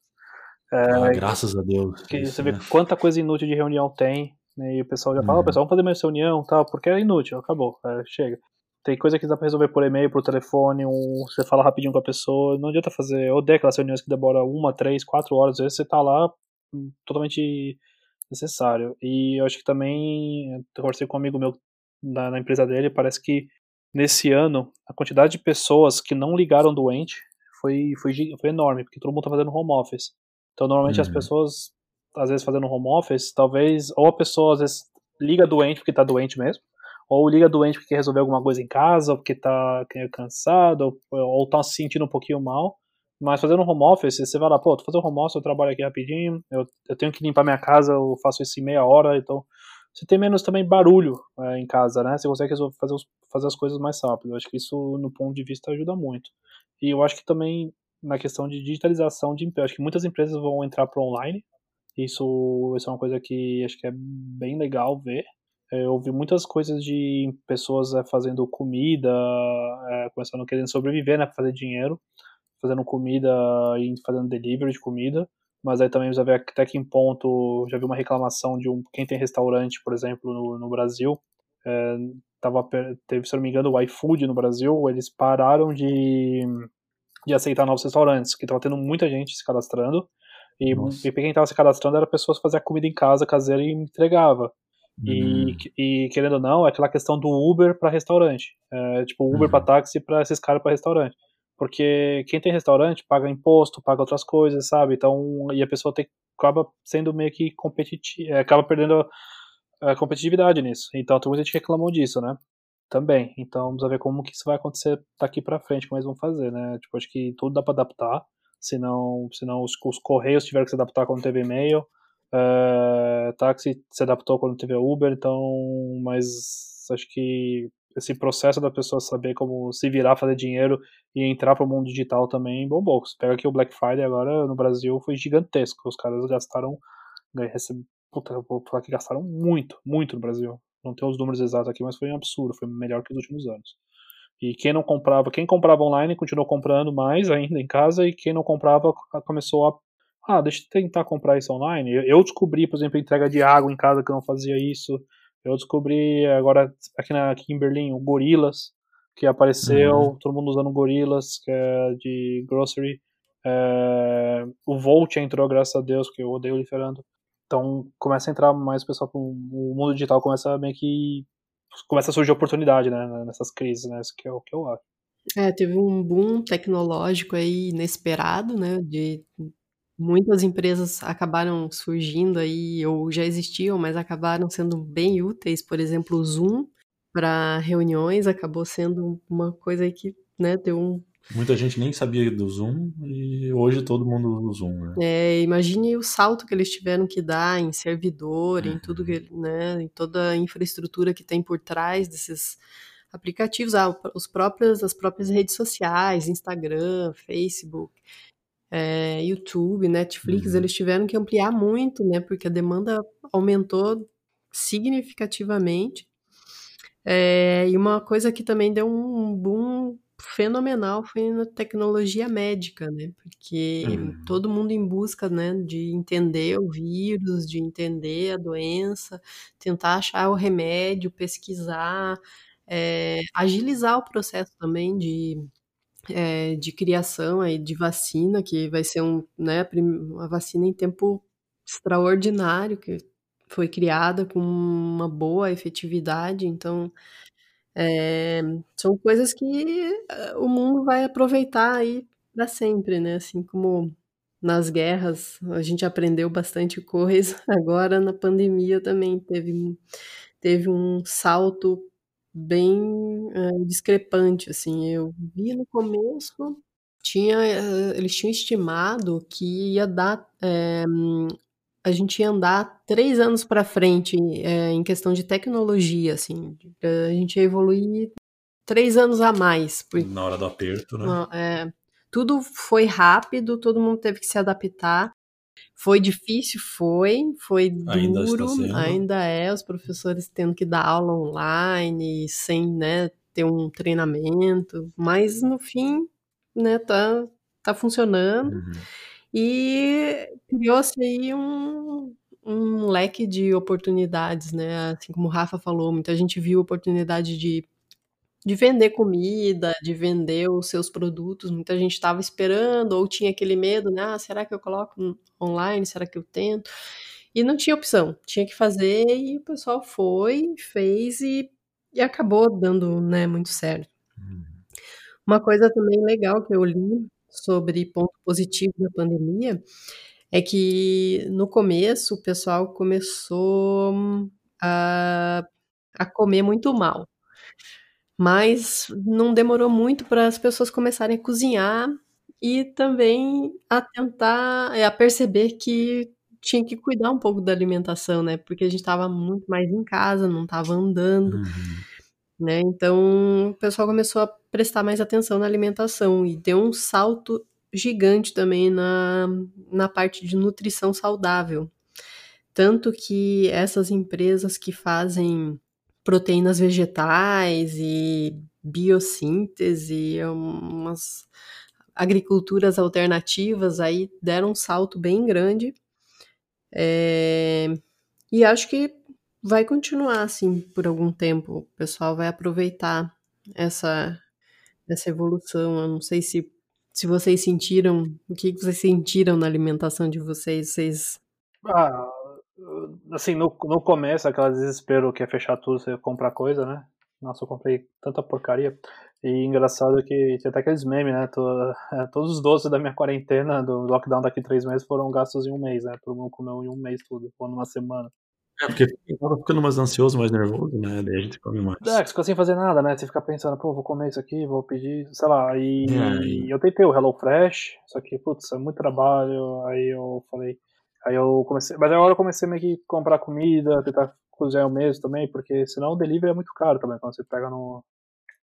[SPEAKER 1] É, ah, graças a Deus.
[SPEAKER 2] Que isso, você né? vê quanta coisa inútil de reunião tem né? E o pessoal já fala, uhum. pessoal, vamos fazer mais reunião tal, porque é inútil, acabou, é, chega. Tem coisa que dá pra resolver por e-mail, por telefone, um, você fala rapidinho com a pessoa, não adianta fazer. Eu odeio aquelas reuniões que demoram uma, três, quatro horas, às vezes você tá lá hum, totalmente necessário. E eu acho que também, eu conversei com um amigo meu na, na empresa dele, parece que nesse ano a quantidade de pessoas que não ligaram doente foi, foi, foi enorme, porque todo mundo tá fazendo home office. Então, normalmente uhum. as pessoas às vezes fazendo home office, talvez ou a pessoa às vezes liga doente porque tá doente mesmo, ou liga doente porque quer resolver alguma coisa em casa, ou porque tá cansado, ou, ou tá se sentindo um pouquinho mal. Mas fazendo home office, você vai lá, pô, tô fazendo home office, eu trabalho aqui rapidinho, eu, eu tenho que limpar minha casa, eu faço isso em meia hora, então você tem menos também barulho é, em casa, né? Você consegue fazer, os, fazer as coisas mais rápido. Eu acho que isso, no ponto de vista, ajuda muito. E eu acho que também na questão de digitalização de emprego, acho que muitas empresas vão entrar para online, isso, isso é uma coisa que acho que é bem legal ver. É, eu vi muitas coisas de pessoas é, fazendo comida, é, começando querendo sobreviver, né, fazer dinheiro, fazendo comida e fazendo delivery de comida. Mas aí também já vi até que em ponto, já vi uma reclamação de um, quem tem restaurante, por exemplo, no, no Brasil, é, tava, teve, se não me engano, o iFood no Brasil, eles pararam de, de aceitar novos restaurantes, que estava tendo muita gente se cadastrando, e, e quem estava se cadastrando era pessoas que faziam comida em casa, caseira e entregava. E, hum. e, querendo ou não, é aquela questão do Uber para restaurante. É, tipo, Uber uhum. para táxi para esses caras para restaurante. Porque quem tem restaurante paga imposto, paga outras coisas, sabe? Então, e a pessoa tem, acaba sendo meio que competitiva, é, acaba perdendo a competitividade nisso. Então, tem muita gente reclamou disso, né? Também. Então, vamos ver como que isso vai acontecer daqui para frente, como eles vão fazer, né? Tipo, acho que tudo dá para adaptar senão, senão os, os Correios tiveram que se adaptar quando teve e-mail, uh, táxi se adaptou quando teve Uber, então, mas acho que esse processo da pessoa saber como se virar, fazer dinheiro e entrar para o mundo digital também bombou. Você pega aqui o Black Friday agora no Brasil foi gigantesco, os caras gastaram, recebe, puta, vou falar que gastaram muito, muito no Brasil. Não tenho os números exatos aqui, mas foi um absurdo, foi melhor que nos últimos anos. E quem não comprava, quem comprava online continuou comprando mais ainda em casa e quem não comprava começou a ah, deixa eu tentar comprar isso online. Eu, descobri, por exemplo, entrega de água em casa que eu não fazia isso. Eu descobri agora aqui, na, aqui em Berlim o Gorilas, que apareceu, uhum. todo mundo usando Gorilas, que é de grocery. É, o Volt entrou, graças a Deus, que eu odeio liberando. Então começa a entrar mais pessoal o mundo digital começa a meio que começa a surgir oportunidade, né, nessas crises, né, isso que é o que eu acho.
[SPEAKER 3] É, teve um boom tecnológico aí inesperado, né, de muitas empresas acabaram surgindo aí, ou já existiam, mas acabaram sendo bem úteis, por exemplo, o Zoom para reuniões acabou sendo uma coisa que, né, deu um
[SPEAKER 1] Muita gente nem sabia do Zoom e hoje todo mundo usa o Zoom, né?
[SPEAKER 3] É, imagine o salto que eles tiveram que dar em servidor, uhum. em tudo que, né, em toda a infraestrutura que tem por trás desses aplicativos, ah, os próprios, as próprias redes sociais, Instagram, Facebook, é, YouTube, Netflix, uhum. eles tiveram que ampliar muito, né, porque a demanda aumentou significativamente. É, e uma coisa que também deu um boom fenomenal foi na tecnologia médica, né? Porque uhum. todo mundo em busca, né, de entender o vírus, de entender a doença, tentar achar o remédio, pesquisar, é, agilizar o processo também de, é, de criação aí de vacina, que vai ser um, né, uma vacina em tempo extraordinário, que foi criada com uma boa efetividade, então é, são coisas que eh, o mundo vai aproveitar aí para sempre, né? Assim como nas guerras a gente aprendeu bastante coisa, agora na pandemia também teve, teve um salto bem é, discrepante, assim. Eu vi no começo tinha, eh, eles tinham estimado que ia dar, é, a gente ia andar três anos para frente é, em questão de tecnologia, assim, a gente ia evoluir três anos a mais.
[SPEAKER 1] Na hora do aperto, né?
[SPEAKER 3] É, tudo foi rápido, todo mundo teve que se adaptar. Foi difícil, foi, foi
[SPEAKER 1] Ainda está
[SPEAKER 3] duro,
[SPEAKER 1] sendo.
[SPEAKER 3] ainda é, os professores tendo que dar aula online, sem, né, ter um treinamento, mas no fim, né, tá, tá funcionando.
[SPEAKER 1] Uhum.
[SPEAKER 3] E criou-se aí um, um leque de oportunidades, né? Assim como o Rafa falou, muita gente viu oportunidade de, de vender comida, de vender os seus produtos. Muita gente estava esperando ou tinha aquele medo, né? Ah, será que eu coloco online? Será que eu tento? E não tinha opção, tinha que fazer e o pessoal foi, fez e, e acabou dando né, muito certo.
[SPEAKER 1] Uhum.
[SPEAKER 3] Uma coisa também legal que eu li sobre ponto positivo da pandemia é que no começo o pessoal começou a, a comer muito mal. Mas não demorou muito para as pessoas começarem a cozinhar e também a tentar, a perceber que tinha que cuidar um pouco da alimentação, né? Porque a gente estava muito mais em casa, não estava andando.
[SPEAKER 1] Uhum.
[SPEAKER 3] Né? Então, o pessoal começou a prestar mais atenção na alimentação e deu um salto gigante também na, na parte de nutrição saudável. Tanto que essas empresas que fazem proteínas vegetais e biossíntese, umas agriculturas alternativas aí deram um salto bem grande. É, e acho que vai continuar assim por algum tempo. O pessoal vai aproveitar essa, essa evolução. Eu não sei se, se vocês sentiram, o que vocês sentiram na alimentação de vocês. Vocês.
[SPEAKER 2] Ah, assim, no, no começo, aquela desespero que é fechar tudo, você comprar coisa, né? Nossa, eu comprei tanta porcaria. E engraçado que tinha até aqueles memes, né? todos os doces da minha quarentena, do lockdown daqui três meses, foram gastos em um mês, né? Todo mundo comeu em um mês tudo, ou numa semana.
[SPEAKER 1] É, porque tava ficando mais ansioso, mais nervoso, né? Daí a gente come mais.
[SPEAKER 2] É, que você fica sem fazer nada, né? Você fica pensando, pô, vou comer isso aqui, vou pedir, sei lá. E é, eu tentei o Hello Fresh, só que, putz, é muito trabalho. Aí eu falei. Aí eu comecei. Mas agora eu comecei meio que comprar comida, tentar cozinhar eu mesmo também, porque senão o delivery é muito caro também, quando você pega no.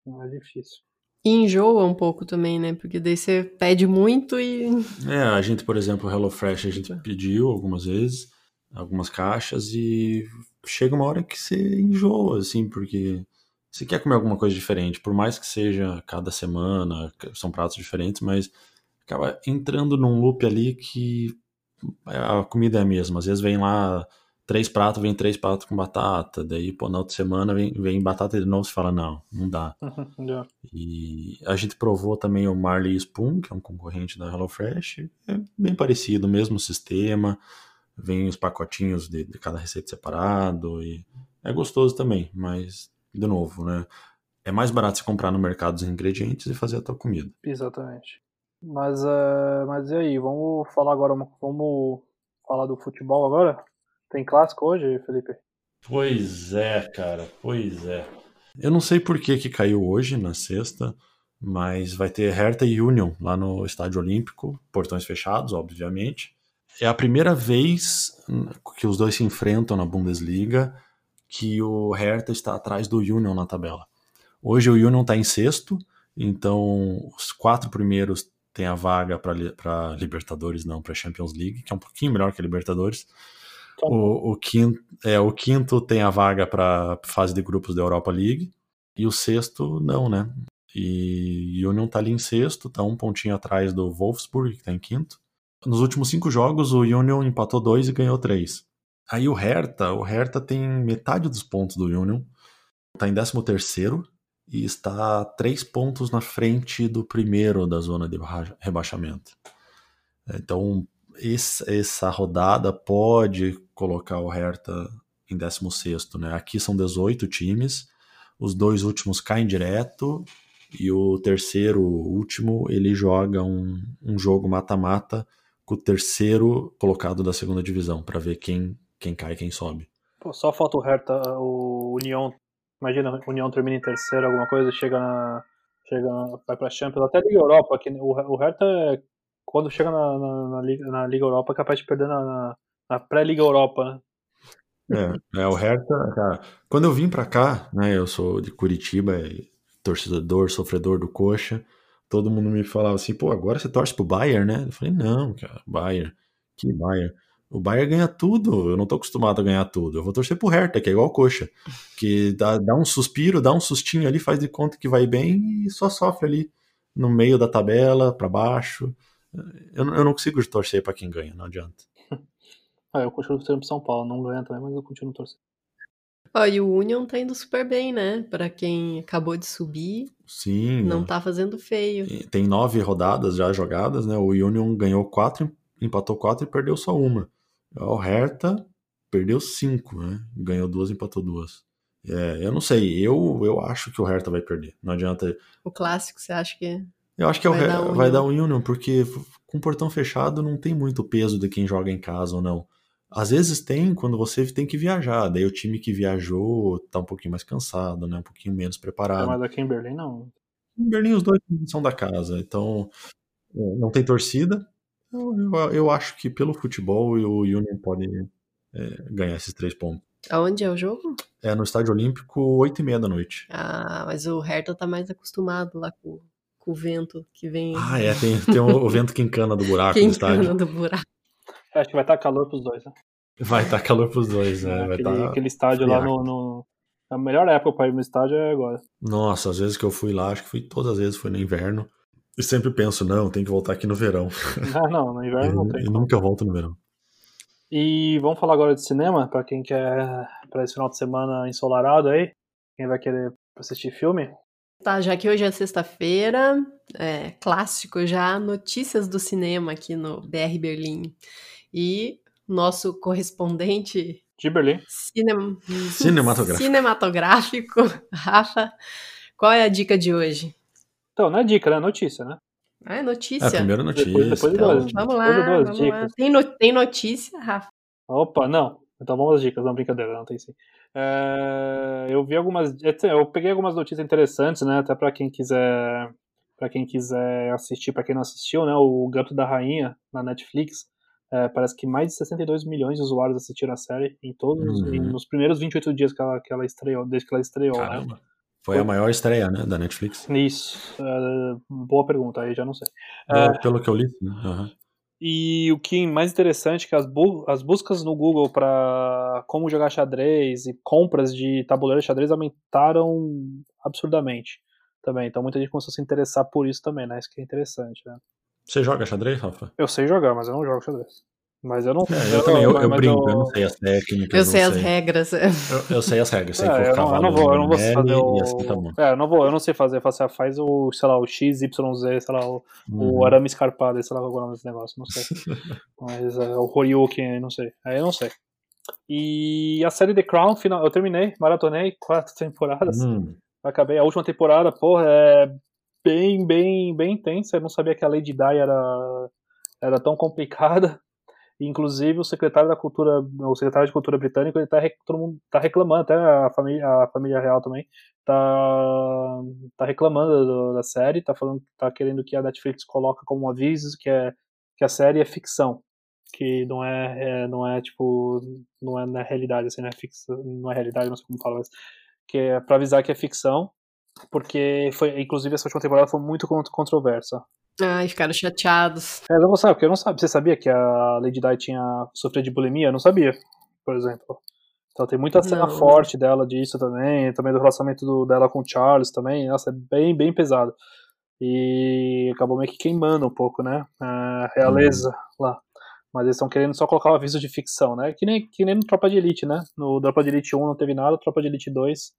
[SPEAKER 2] Não é difícil.
[SPEAKER 3] E enjoa um pouco também, né? Porque daí você pede muito e.
[SPEAKER 1] É, a gente, por exemplo, o HelloFresh a gente pediu algumas vezes algumas caixas e chega uma hora que você enjoa, assim, porque você quer comer alguma coisa diferente, por mais que seja cada semana, são pratos diferentes, mas acaba entrando num loop ali que a comida é a mesma. Às vezes vem lá três pratos, vem três pratos com batata, daí, pô, na outra semana vem, vem batata de novo, você fala, não, não dá.
[SPEAKER 2] yeah.
[SPEAKER 1] E a gente provou também o Marley Spoon, que é um concorrente da HelloFresh, é bem parecido, mesmo sistema, vem os pacotinhos de, de, cada receita separado e é gostoso também, mas de novo, né? É mais barato você comprar no mercado os ingredientes e fazer a tua comida.
[SPEAKER 2] Exatamente. Mas, uh, mas e aí, vamos falar agora, vamos falar do futebol agora? Tem clássico hoje, Felipe?
[SPEAKER 1] Pois é, cara, pois é. Eu não sei por que que caiu hoje, na sexta, mas vai ter Hertha e Union lá no Estádio Olímpico, portões fechados, obviamente é a primeira vez que os dois se enfrentam na Bundesliga que o Hertha está atrás do Union na tabela. Hoje o Union está em sexto, então os quatro primeiros têm a vaga para Libertadores, não para Champions League, que é um pouquinho melhor que a Libertadores. O, o, quinto, é, o quinto tem a vaga para fase de grupos da Europa League e o sexto não, né? E o Union está ali em sexto, está um pontinho atrás do Wolfsburg, que está em quinto. Nos últimos cinco jogos, o Union empatou dois e ganhou três. Aí o Hertha, o Hertha tem metade dos pontos do Union, está em 13 terceiro e está três pontos na frente do primeiro da zona de rebaixamento. Então, essa rodada pode colocar o Hertha em 16 né? Aqui são 18 times, os dois últimos caem direto e o terceiro, último, ele joga um, um jogo mata-mata com o terceiro colocado da segunda divisão, para ver quem, quem cai e quem sobe.
[SPEAKER 2] Pô, só falta o Hertha, o União. Imagina, o União termina em terceiro, alguma coisa, chega na, Chega, vai pra Champions, até Liga Europa, que o, o Hertha, é, quando chega na, na, na, Liga, na Liga Europa, é capaz de perder na, na, na pré-Liga Europa, né?
[SPEAKER 1] É, é, o Hertha, cara, quando eu vim pra cá, né, eu sou de Curitiba, torcedor, sofredor do Coxa, todo mundo me falava assim, pô, agora você torce pro Bayern, né? Eu falei, não, cara, Bayern, que Bayern? O Bayern ganha tudo, eu não tô acostumado a ganhar tudo. Eu vou torcer pro Hertha, que é igual coxa. Que dá, dá um suspiro, dá um sustinho ali, faz de conta que vai bem e só sofre ali no meio da tabela, para baixo. Eu, eu não consigo torcer para quem ganha, não adianta.
[SPEAKER 2] ah, eu continuo torcendo pro São Paulo, não ganha também, mas eu continuo torcendo.
[SPEAKER 3] Ó, e o Union tá indo super bem, né? Para quem acabou de subir.
[SPEAKER 1] Sim.
[SPEAKER 3] Não tá fazendo feio.
[SPEAKER 1] Tem nove rodadas já jogadas, né? O Union ganhou quatro, empatou quatro e perdeu só uma. O Hertha perdeu cinco, né? Ganhou duas, empatou duas. É, eu não sei, eu, eu acho que o Hertha vai perder. Não adianta.
[SPEAKER 3] O clássico, você acha que.
[SPEAKER 1] Eu acho que vai, é o, dar vai dar o Union, porque com portão fechado não tem muito peso de quem joga em casa ou não. Às vezes tem quando você tem que viajar, daí o time que viajou tá um pouquinho mais cansado, né? Um pouquinho menos preparado. É,
[SPEAKER 2] mas aqui em Berlim não.
[SPEAKER 1] Em Berlim os dois são da casa, então é, não tem torcida, eu, eu, eu, acho que pelo futebol o Union pode é, ganhar esses três pontos.
[SPEAKER 3] Aonde é o jogo?
[SPEAKER 1] É no Estádio Olímpico, 8 e meia da noite.
[SPEAKER 3] Ah, mas o Hertha tá mais acostumado lá com, com o vento que vem.
[SPEAKER 1] Ah, é, tem, tem o, o vento que encana do buraco
[SPEAKER 3] que
[SPEAKER 1] do estádio.
[SPEAKER 3] Encana do buraco.
[SPEAKER 2] Acho que vai estar tá calor pros dois, né?
[SPEAKER 1] Vai estar tá calor pros dois, né? Vai
[SPEAKER 2] aquele,
[SPEAKER 1] tá
[SPEAKER 2] aquele estádio lá no, no, A melhor época para ir no estádio é agora.
[SPEAKER 1] Nossa, às vezes que eu fui lá, acho que fui todas as vezes, foi no inverno. E sempre penso, não, tem que voltar aqui no verão.
[SPEAKER 2] Ah, não, no inverno não tem.
[SPEAKER 1] E nunca volto no verão.
[SPEAKER 2] E vamos falar agora de cinema, para quem quer, para esse final de semana ensolarado aí, quem vai querer assistir filme.
[SPEAKER 3] Tá, já que hoje é sexta-feira, é clássico já, notícias do cinema aqui no BR Berlim. E nosso correspondente
[SPEAKER 2] de Berlim
[SPEAKER 3] cinem...
[SPEAKER 1] cinematográfico.
[SPEAKER 3] cinematográfico, Rafa, qual é a dica de hoje?
[SPEAKER 2] Então, não é dica, né? É notícia, né?
[SPEAKER 3] Ah, é notícia. É
[SPEAKER 1] a primeira notícia.
[SPEAKER 2] Depois, depois
[SPEAKER 3] então,
[SPEAKER 2] duas,
[SPEAKER 3] vamos lá,
[SPEAKER 2] depois
[SPEAKER 3] vamos lá. Tem, no, tem notícia, Rafa?
[SPEAKER 2] Opa, não. Então vamos às dicas, não, brincadeira, não tem sim. É, eu vi algumas. Eu peguei algumas notícias interessantes, né? Até para quem quiser. para quem quiser assistir, para quem não assistiu, né? O Gato da Rainha na Netflix. É, parece que mais de 62 milhões de usuários assistiram a série em todos uhum. nos primeiros 28 dias que ela, que ela estreou, desde que ela estreou. Né? Caramba. Né?
[SPEAKER 1] Foi a maior estreia, né, da Netflix?
[SPEAKER 2] Isso. Uh, boa pergunta, aí já não sei.
[SPEAKER 1] Uh, pelo que eu li. Uhum.
[SPEAKER 2] E o que é mais interessante é que as, bu as buscas no Google para como jogar xadrez e compras de tabuleiro de xadrez aumentaram absurdamente também. Então muita gente começou a se interessar por isso também, né? Isso que é interessante, né?
[SPEAKER 1] Você joga xadrez, Rafa?
[SPEAKER 2] Eu sei jogar, mas eu não jogo xadrez. Mas eu não.
[SPEAKER 1] É, eu, eu, também, eu, eu brinco, eu... eu... não sei as técnicas.
[SPEAKER 3] Eu sei
[SPEAKER 1] as
[SPEAKER 3] sei. regras.
[SPEAKER 1] Eu, sei as regras, sei
[SPEAKER 2] é,
[SPEAKER 1] que
[SPEAKER 2] eu, não, eu não vou, eu não vou fazer o.
[SPEAKER 1] Assim, tá
[SPEAKER 2] é, eu não vou, eu não sei fazer. Faço, faz o, sei lá, o X, Y, Z, sei lá, o, uhum. o arame escarpado, sei lá qual é o nome desse negócio, não sei. Mas é, o Horyuken, não sei. Aí eu não sei. E a série The Crown, final, eu terminei, maratonei, quatro temporadas. Hum. Acabei a última temporada, porra, é bem, bem, bem intensa. Eu não sabia que a Lady Di era, era tão complicada. Inclusive o secretário da cultura, o secretário de cultura britânico, ele tá, todo mundo tá reclamando, até a família, a família real também, tá, tá reclamando do, da série, tá falando, tá querendo que a Netflix coloca como aviso que é que a série é ficção, que não é, é não é tipo, não é na realidade, assim, não é ficção, não é realidade, não sei como fala, mas que é para avisar que é ficção, porque foi, inclusive essa última temporada foi muito controversa.
[SPEAKER 3] Ai, ficaram chateados.
[SPEAKER 2] É, eu não sabia, porque eu não sabia. Você sabia que a Lady Di tinha sofrido de bulimia? Eu não sabia, por exemplo. Então tem muita cena não. forte dela disso também, também do relacionamento do, dela com o Charles também. Nossa, é bem, bem pesado. E acabou meio que queimando um pouco, né? A realeza hum. lá. Mas eles estão querendo só colocar o aviso de ficção, né? Que nem, que nem no Tropa de Elite, né? No Tropa de Elite 1 não teve nada, Tropa de Elite 2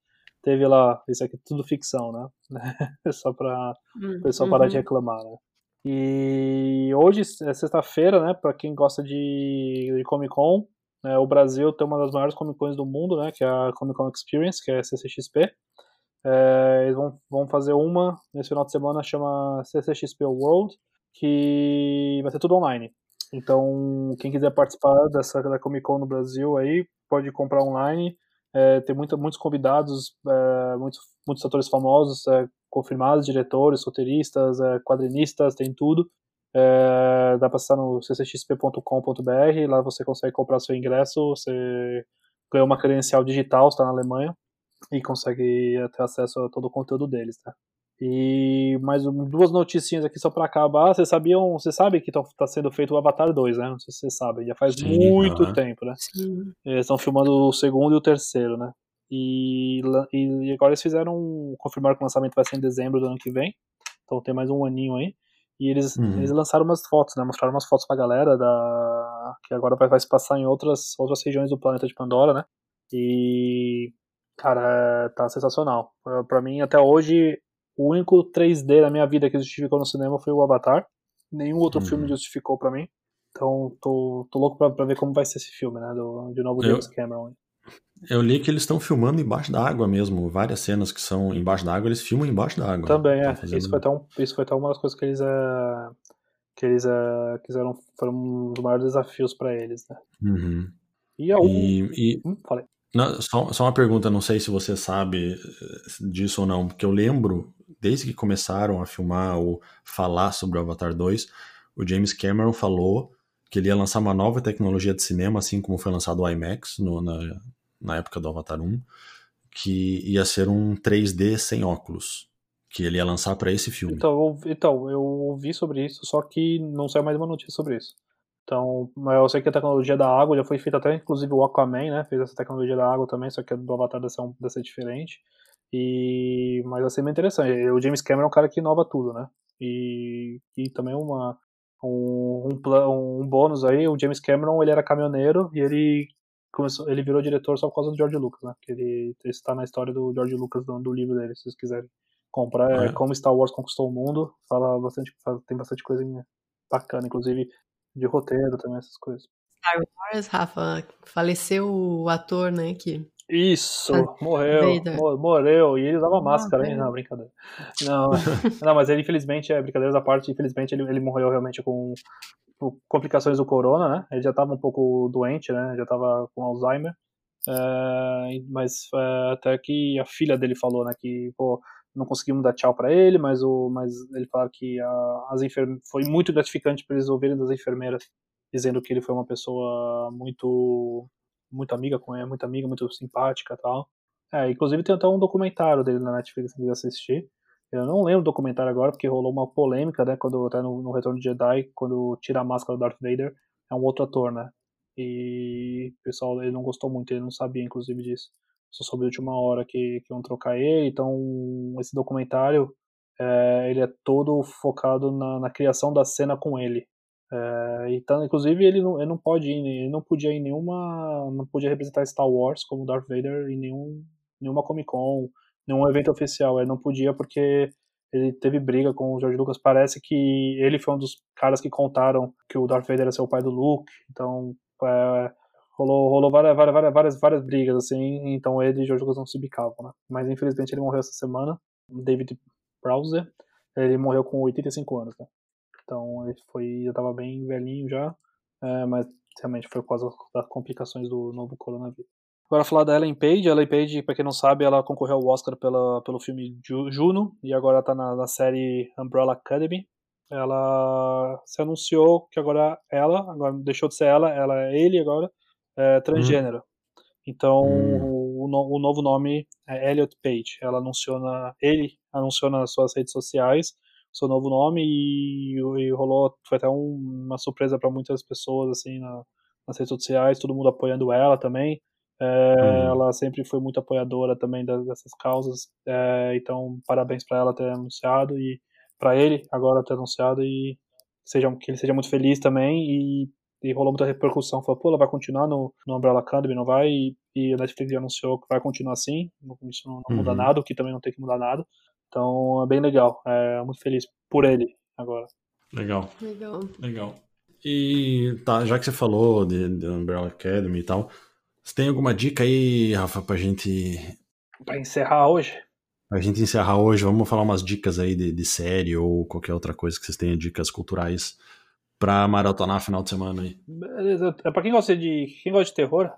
[SPEAKER 2] teve lá, isso aqui é tudo ficção, né? Só para o pessoal uhum. parar de reclamar, né? E hoje é sexta-feira, né? Para quem gosta de, de Comic Con, né, o Brasil tem uma das maiores Comic Cons do mundo, né? Que é a Comic Con Experience, que é a CCXP. É, eles vão, vão fazer uma nesse final de semana, chama CCXP World, que vai ser tudo online. Então, quem quiser participar dessa da Comic Con no Brasil aí, pode comprar online É, tem muito, muitos convidados, é, muitos, muitos atores famosos é, confirmados, diretores, roteiristas, é, quadrinistas, tem tudo. É, dá para acessar no ccxp.com.br, lá você consegue comprar seu ingresso, você ganha uma credencial digital, está na Alemanha, e consegue ter acesso a todo o conteúdo deles, tá? E mais duas noticinhas aqui só para acabar. Vocês sabiam, você sabe que está sendo feito o Avatar 2, né? Não sei se vocês sabem, já faz Sim, muito uh -huh. tempo, né? Sim. Eles estão filmando o segundo e o terceiro, né? E, e agora eles fizeram, confirmaram que o lançamento vai ser em dezembro do ano que vem. Então tem mais um aninho aí. E eles, uhum. eles lançaram umas fotos, né? Mostraram umas fotos pra galera da que agora vai, vai se passar em outras, outras regiões do planeta de Pandora, né? E cara, tá sensacional. Para mim até hoje o único 3D na minha vida que justificou no cinema foi o Avatar. Nenhum outro uhum. filme justificou para mim. Então tô, tô louco pra, pra, ver como vai ser esse filme, né? Do, de novo James eu, Cameron.
[SPEAKER 1] Eu li que eles estão filmando embaixo da água mesmo. Várias cenas que são embaixo da água, eles filmam embaixo da água.
[SPEAKER 2] Também, é. Fazendo... Isso, foi até um, isso foi até uma das coisas que eles, uh, que eles uh, quiseram. Foram um dos maiores desafios para eles, né?
[SPEAKER 1] Uhum.
[SPEAKER 2] E, a e, e... Hum, falei.
[SPEAKER 1] Não, só, só uma pergunta, não sei se você sabe eh, disso ou não, porque eu lembro desde que começaram a filmar ou falar sobre o Avatar 2, o James Cameron falou que ele ia lançar uma nova tecnologia de cinema, assim como foi lançado o IMAX no, na, na época do Avatar 1, que ia ser um 3D sem óculos, que ele ia lançar para esse filme.
[SPEAKER 2] Então então, eu ouvi sobre isso, só que não saiu mais uma notícia sobre isso. Então, eu sei que a tecnologia da água já foi feita até, inclusive o Aquaman, né, fez essa tecnologia da água também, só que a do Avatar um, deve ser diferente. E, mas vai ser bem interessante. O James Cameron é um cara que inova tudo, né? E, e também uma, um, um, um bônus aí, o James Cameron ele era caminhoneiro e ele começou, ele virou diretor só por causa do George Lucas, né? Que ele está na história do George Lucas do, do, livro dele, se vocês quiserem comprar. É. é como Star Wars conquistou o mundo. Fala bastante, tem bastante coisa bacana, inclusive de roteiro também essas coisas.
[SPEAKER 3] Star Wars, Rafa, faleceu o ator, né? Que
[SPEAKER 2] isso, morreu, morreu, e ele usava ah, máscara, hein? Não, brincadeira. Não, não, mas ele, infelizmente, é brincadeira da parte, infelizmente ele, ele morreu realmente com, com complicações do corona, né? Ele já estava um pouco doente, né? Já estava com Alzheimer. É, mas é, até que a filha dele falou, né? Que, pô, não conseguimos dar tchau para ele, mas, o, mas ele falou que a, as enferme... foi muito gratificante para eles ouvirem das enfermeiras dizendo que ele foi uma pessoa muito muito amiga com ela, muito amiga, muito simpática tal. É, inclusive tem até um documentário dele na Netflix que assistir. Eu não lembro do documentário agora, porque rolou uma polêmica, né, quando até no, no Retorno de Jedi, quando tira a máscara do Darth Vader, é um outro ator, né? E o pessoal ele não gostou muito, ele não sabia, inclusive, disso. Só soube a última hora que, que iam trocar ele, então esse documentário, é, ele é todo focado na, na criação da cena com ele. É, então, inclusive, ele não, ele não pode ir, ele não podia ir nenhuma. não podia representar Star Wars como Darth Vader em nenhum, nenhuma Comic Con, nenhum evento oficial. Ele não podia porque ele teve briga com o George Lucas. Parece que ele foi um dos caras que contaram que o Darth Vader era seu pai do Luke. Então, é, rolou, rolou várias, várias, várias, várias brigas, assim. Então, ele e o George Lucas não se bicavam, né? Mas, infelizmente, ele morreu essa semana. David Browser. Ele morreu com 85 anos, né? Então ele foi, já estava bem velhinho já, é, mas realmente foi por causa das complicações do novo coronavírus. Agora falar da Ellen Page, a Ellen Page, para quem não sabe, ela concorreu ao Oscar pela, pelo filme Juno e agora está na, na, série Umbrella Academy. Ela se anunciou que agora ela, agora deixou de ser ela, ela é ele agora, é transgênero. Hum. Então hum. O, o, o, novo nome é Elliot Page. Ela anunciou na, ele anunciou nas suas redes sociais seu novo nome e, e rolou, foi até um, uma surpresa para muitas pessoas, assim, na, nas redes sociais, todo mundo apoiando ela também. É, uhum. Ela sempre foi muito apoiadora também dessas causas, é, então parabéns para ela ter anunciado e para ele agora ter anunciado e seja, que ele seja muito feliz também e, e rolou muita repercussão, falou, pô, ela vai continuar no, no Umbrella Academy, não vai? E, e a Netflix anunciou que vai continuar assim, isso não, não muda uhum. nada, o que também não tem que mudar nada. Então é bem legal. É muito feliz por ele agora.
[SPEAKER 1] Legal.
[SPEAKER 3] Legal.
[SPEAKER 1] Legal. E tá, já que você falou de, de Umbrella Academy e tal, você tem alguma dica aí, Rafa, pra gente.
[SPEAKER 2] Pra encerrar hoje?
[SPEAKER 1] Pra gente encerrar hoje, vamos falar umas dicas aí de, de série ou qualquer outra coisa que vocês tenham, dicas culturais pra maratonar final de semana aí.
[SPEAKER 2] Beleza. É pra quem gosta de. Quem gosta de terror,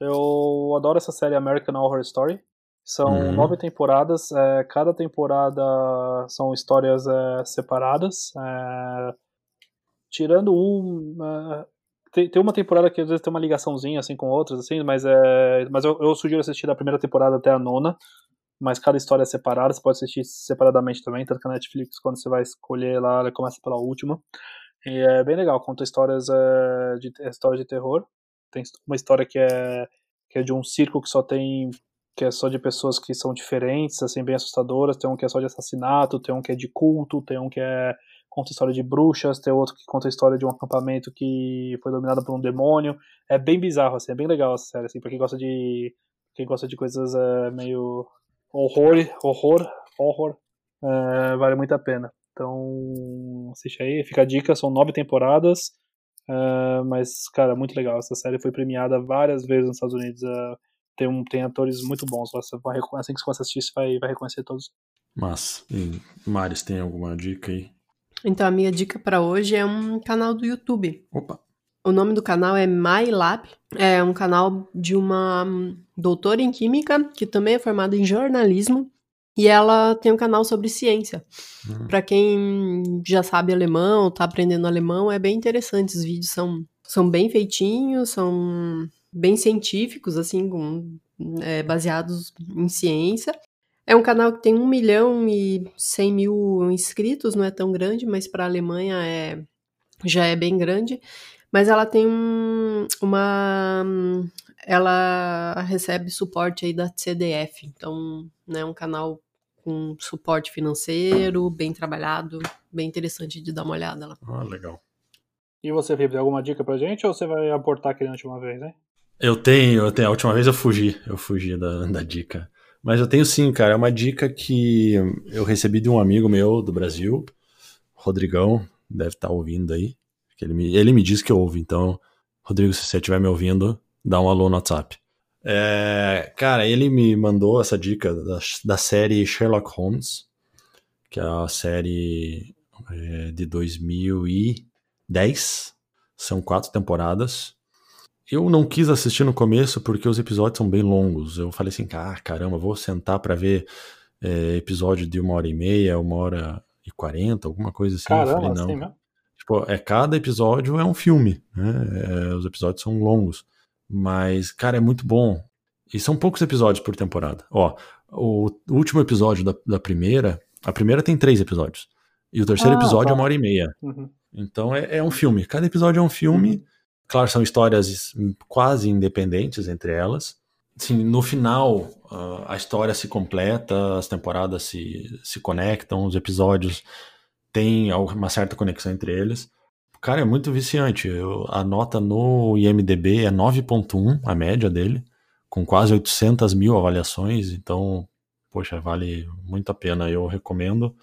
[SPEAKER 2] Eu adoro essa série American Horror Story. São
[SPEAKER 1] Uhum.
[SPEAKER 2] nove temporadas. é, cada temporada são histórias é, separadas. é, tirando um. é, tem, tem uma temporada que às vezes tem uma ligaçãozinha assim com outras, assim, mas é. Mas eu, eu sugiro assistir da primeira temporada até a nona. Mas cada história é separada, você pode assistir separadamente também, tanto que a Netflix, quando você vai escolher lá, ela começa pela última. E é bem legal, conta histórias é, de, histórias de terror. Tem uma história que é, que é de um circo que só tem. que é só de pessoas que são diferentes, assim, bem assustadoras. Tem um que é só de assassinato, tem um que é de culto, tem um que é. conta história de bruxas, tem outro que conta história de um acampamento que foi dominado por um demônio. É bem bizarro, assim, é bem legal essa série, assim, pra quem gosta de. Quem gosta de coisas é, meio. horror, horror, horror, é, vale muito a pena. Então, assiste aí, fica a dica, são nove temporadas, é, mas, cara, muito legal. Essa série foi premiada várias vezes nos Estados Unidos. é, tem, um, tem atores muito bons. Você vai, assim que você assistir, você vai, vai reconhecer todos.
[SPEAKER 1] Mas, e Maris, tem alguma dica aí?
[SPEAKER 3] Então, a minha dica pra hoje é um canal do YouTube.
[SPEAKER 1] Opa,
[SPEAKER 3] O nome do canal é MyLab. É um canal de uma hum, doutora em química que também é formada em jornalismo. E ela tem um canal sobre ciência.
[SPEAKER 1] Hum.
[SPEAKER 3] Pra quem já sabe alemão, tá aprendendo alemão, é bem interessante. Os vídeos são, são bem feitinhos, são bem científicos, assim, com- é, baseados em ciência. É um canal que tem 1 milhão e 100 mil inscritos, não é tão grande, mas para a Alemanha é, já é bem grande. Mas ela tem um, uma. Ela recebe suporte aí da CDF, então né, é um canal com suporte financeiro, bem trabalhado, bem interessante de dar uma olhada lá.
[SPEAKER 1] ah, legal.
[SPEAKER 2] E você, Felipe, tem alguma dica pra gente ou você vai aportar que nem a última vez, hein?
[SPEAKER 1] Eu tenho, eu tenho. A última vez eu fugi, eu fugi da, da dica. Mas eu tenho sim, cara. É uma dica que eu recebi de um amigo meu do Brasil, Rodrigão, deve estar ouvindo aí. Ele me, ele me diz que ouve, então, Rodrigo, se você estiver me ouvindo, dá um alô no WhatsApp. É, cara, ele me mandou essa dica da, da série Sherlock Holmes, que é a série é, de 2010. São quatro temporadas. Eu não quis assistir no começo porque os episódios são bem longos. Eu falei assim, ah, caramba, vou sentar pra ver é, episódio de uma hora e meia, uma hora e quarenta, alguma coisa assim. eu
[SPEAKER 2] Caramba,
[SPEAKER 1] falei, não.
[SPEAKER 2] assim mesmo?
[SPEAKER 1] Tipo, é, cada episódio é um filme, né? É, os episódios são longos. Mas, cara, é muito bom. E são poucos episódios por temporada. Ó, o último episódio da, da primeira, a primeira tem três episódios. E o terceiro
[SPEAKER 2] Ah,
[SPEAKER 1] episódio
[SPEAKER 2] tá.
[SPEAKER 1] é uma hora e meia.
[SPEAKER 2] Uhum.
[SPEAKER 1] Então é, é um filme. Cada episódio é um filme. Claro, são histórias quase independentes entre elas. Assim, no final, ah, a história se completa, as temporadas se, se conectam, os episódios têm uma certa conexão entre eles. Cara, é muito viciante. Eu- a nota no IMDB é 9.1, a média dele, com quase 800 mil avaliações. Então, poxa, vale muito a pena. Eu recomendo.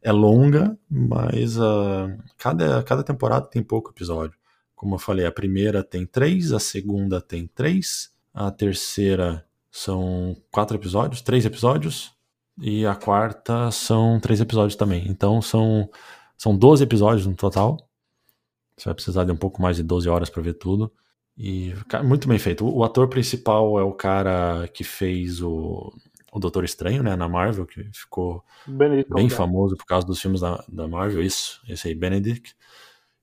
[SPEAKER 1] É longa, mas ah, cada, cada temporada tem pouco episódio. Como eu falei, a primeira tem três, a segunda tem três, a terceira são quatro episódios, três episódios, e a quarta são três episódios também. Então são, são 12 episódios no total. Você vai precisar de um pouco mais de 12 horas para ver tudo. E, cara, muito bem feito. O, o ator principal é o cara que fez o, o Doutor Estranho, né, na Marvel, que ficou
[SPEAKER 2] Benedict
[SPEAKER 1] bem
[SPEAKER 2] Cumberbatch.
[SPEAKER 1] famoso por causa dos filmes da, da Marvel, isso, esse aí, Benedict.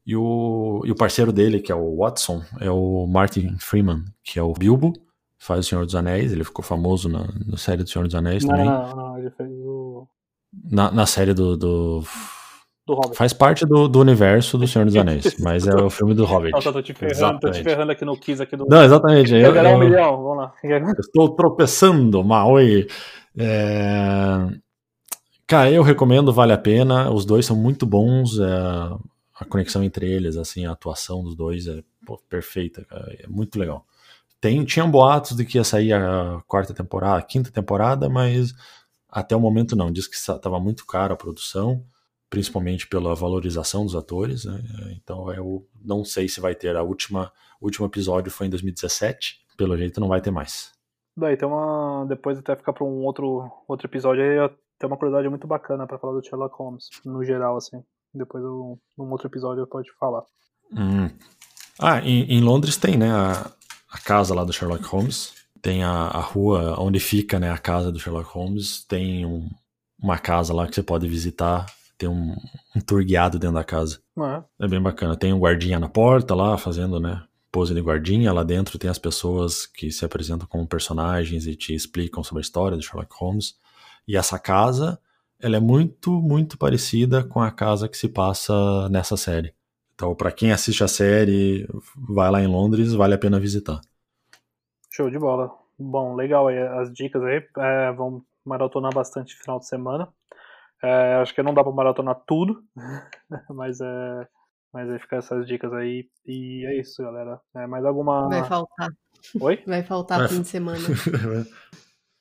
[SPEAKER 1] E o, e o parceiro dele, que é o Watson, é o Martin Freeman, que é o Bilbo, faz o Senhor dos Anéis, ele ficou famoso na, na série do Senhor dos Anéis
[SPEAKER 2] Não,
[SPEAKER 1] também.
[SPEAKER 2] não, não, ele fez o.
[SPEAKER 1] Na, na série do, do-
[SPEAKER 2] Do Hobbit.
[SPEAKER 1] Faz parte do, do universo do Senhor dos Anéis, mas é o filme do Hobbit.
[SPEAKER 2] Nossa, tô te ferrando, tô te
[SPEAKER 1] Exatamente.
[SPEAKER 2] ferrando aqui no quiz aqui do.
[SPEAKER 1] Não, exatamente.
[SPEAKER 2] Eu
[SPEAKER 1] Eu,
[SPEAKER 2] um milhão, vamos lá.
[SPEAKER 1] Estou tropeçando, Maui. É... Cara, eu recomendo, vale a pena. Os dois são muito bons. é, A conexão entre eles, assim, a atuação dos dois é pô, perfeita, cara. É muito legal. Tem, tinham boatos de que ia sair a quarta temporada, a quinta temporada, mas até o momento não. Diz que estava muito caro a produção, principalmente pela valorização dos atores. né? Então eu não sei se vai ter a última. O último episódio foi em 2017. Pelo jeito não vai ter mais.
[SPEAKER 2] Daí tem uma. Depois até ficar pra um outro, outro episódio aí, tem uma curiosidade muito bacana pra falar do Sherlock Holmes, no geral, assim. Depois, eu, num outro episódio, pode falar.
[SPEAKER 1] Hum. Ah, em, em Londres tem, né? A, a casa lá do Sherlock Holmes. Tem a, a rua onde fica né, a casa do Sherlock Holmes. Tem um, uma casa lá que você pode visitar. Tem um, um tour guiado dentro da casa.
[SPEAKER 2] É.
[SPEAKER 1] É bem bacana. Tem um guardinha na porta lá, fazendo, né? Pose de guardinha. Lá dentro tem as pessoas que se apresentam como personagens e te explicam sobre a história do Sherlock Holmes. E essa casa, ela é muito, muito parecida com a casa que se passa nessa série. Então, para quem assiste a série, vai lá em Londres, vale a pena visitar.
[SPEAKER 2] Show de bola. Bom, legal aí as dicas aí. É, vamos maratonar bastante final de semana. É, acho que não dá pra maratonar tudo, mas é. Mas aí fica essas dicas aí. E é isso, galera. É, mais alguma.
[SPEAKER 3] Vai faltar.
[SPEAKER 2] Oi?
[SPEAKER 3] Vai faltar
[SPEAKER 1] Vai.
[SPEAKER 3] fim de semana.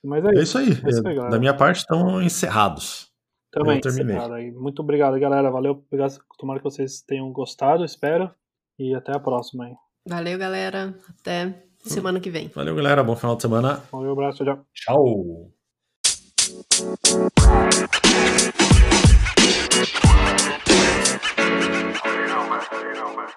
[SPEAKER 2] Mas é
[SPEAKER 1] É
[SPEAKER 2] isso.
[SPEAKER 1] isso aí.
[SPEAKER 2] É isso aí, galera.
[SPEAKER 1] da minha parte, estão encerrados.
[SPEAKER 2] Também,
[SPEAKER 1] eu terminei.
[SPEAKER 2] encerrado aí. Muito obrigado, galera. Valeu. Obrigado. Tomara que vocês tenham gostado, espero. E até a próxima aí.
[SPEAKER 3] Valeu, galera. Até semana que vem.
[SPEAKER 1] Valeu, galera. Bom final de semana.
[SPEAKER 2] Valeu, abraço, tchau, tchau.
[SPEAKER 4] You know, man.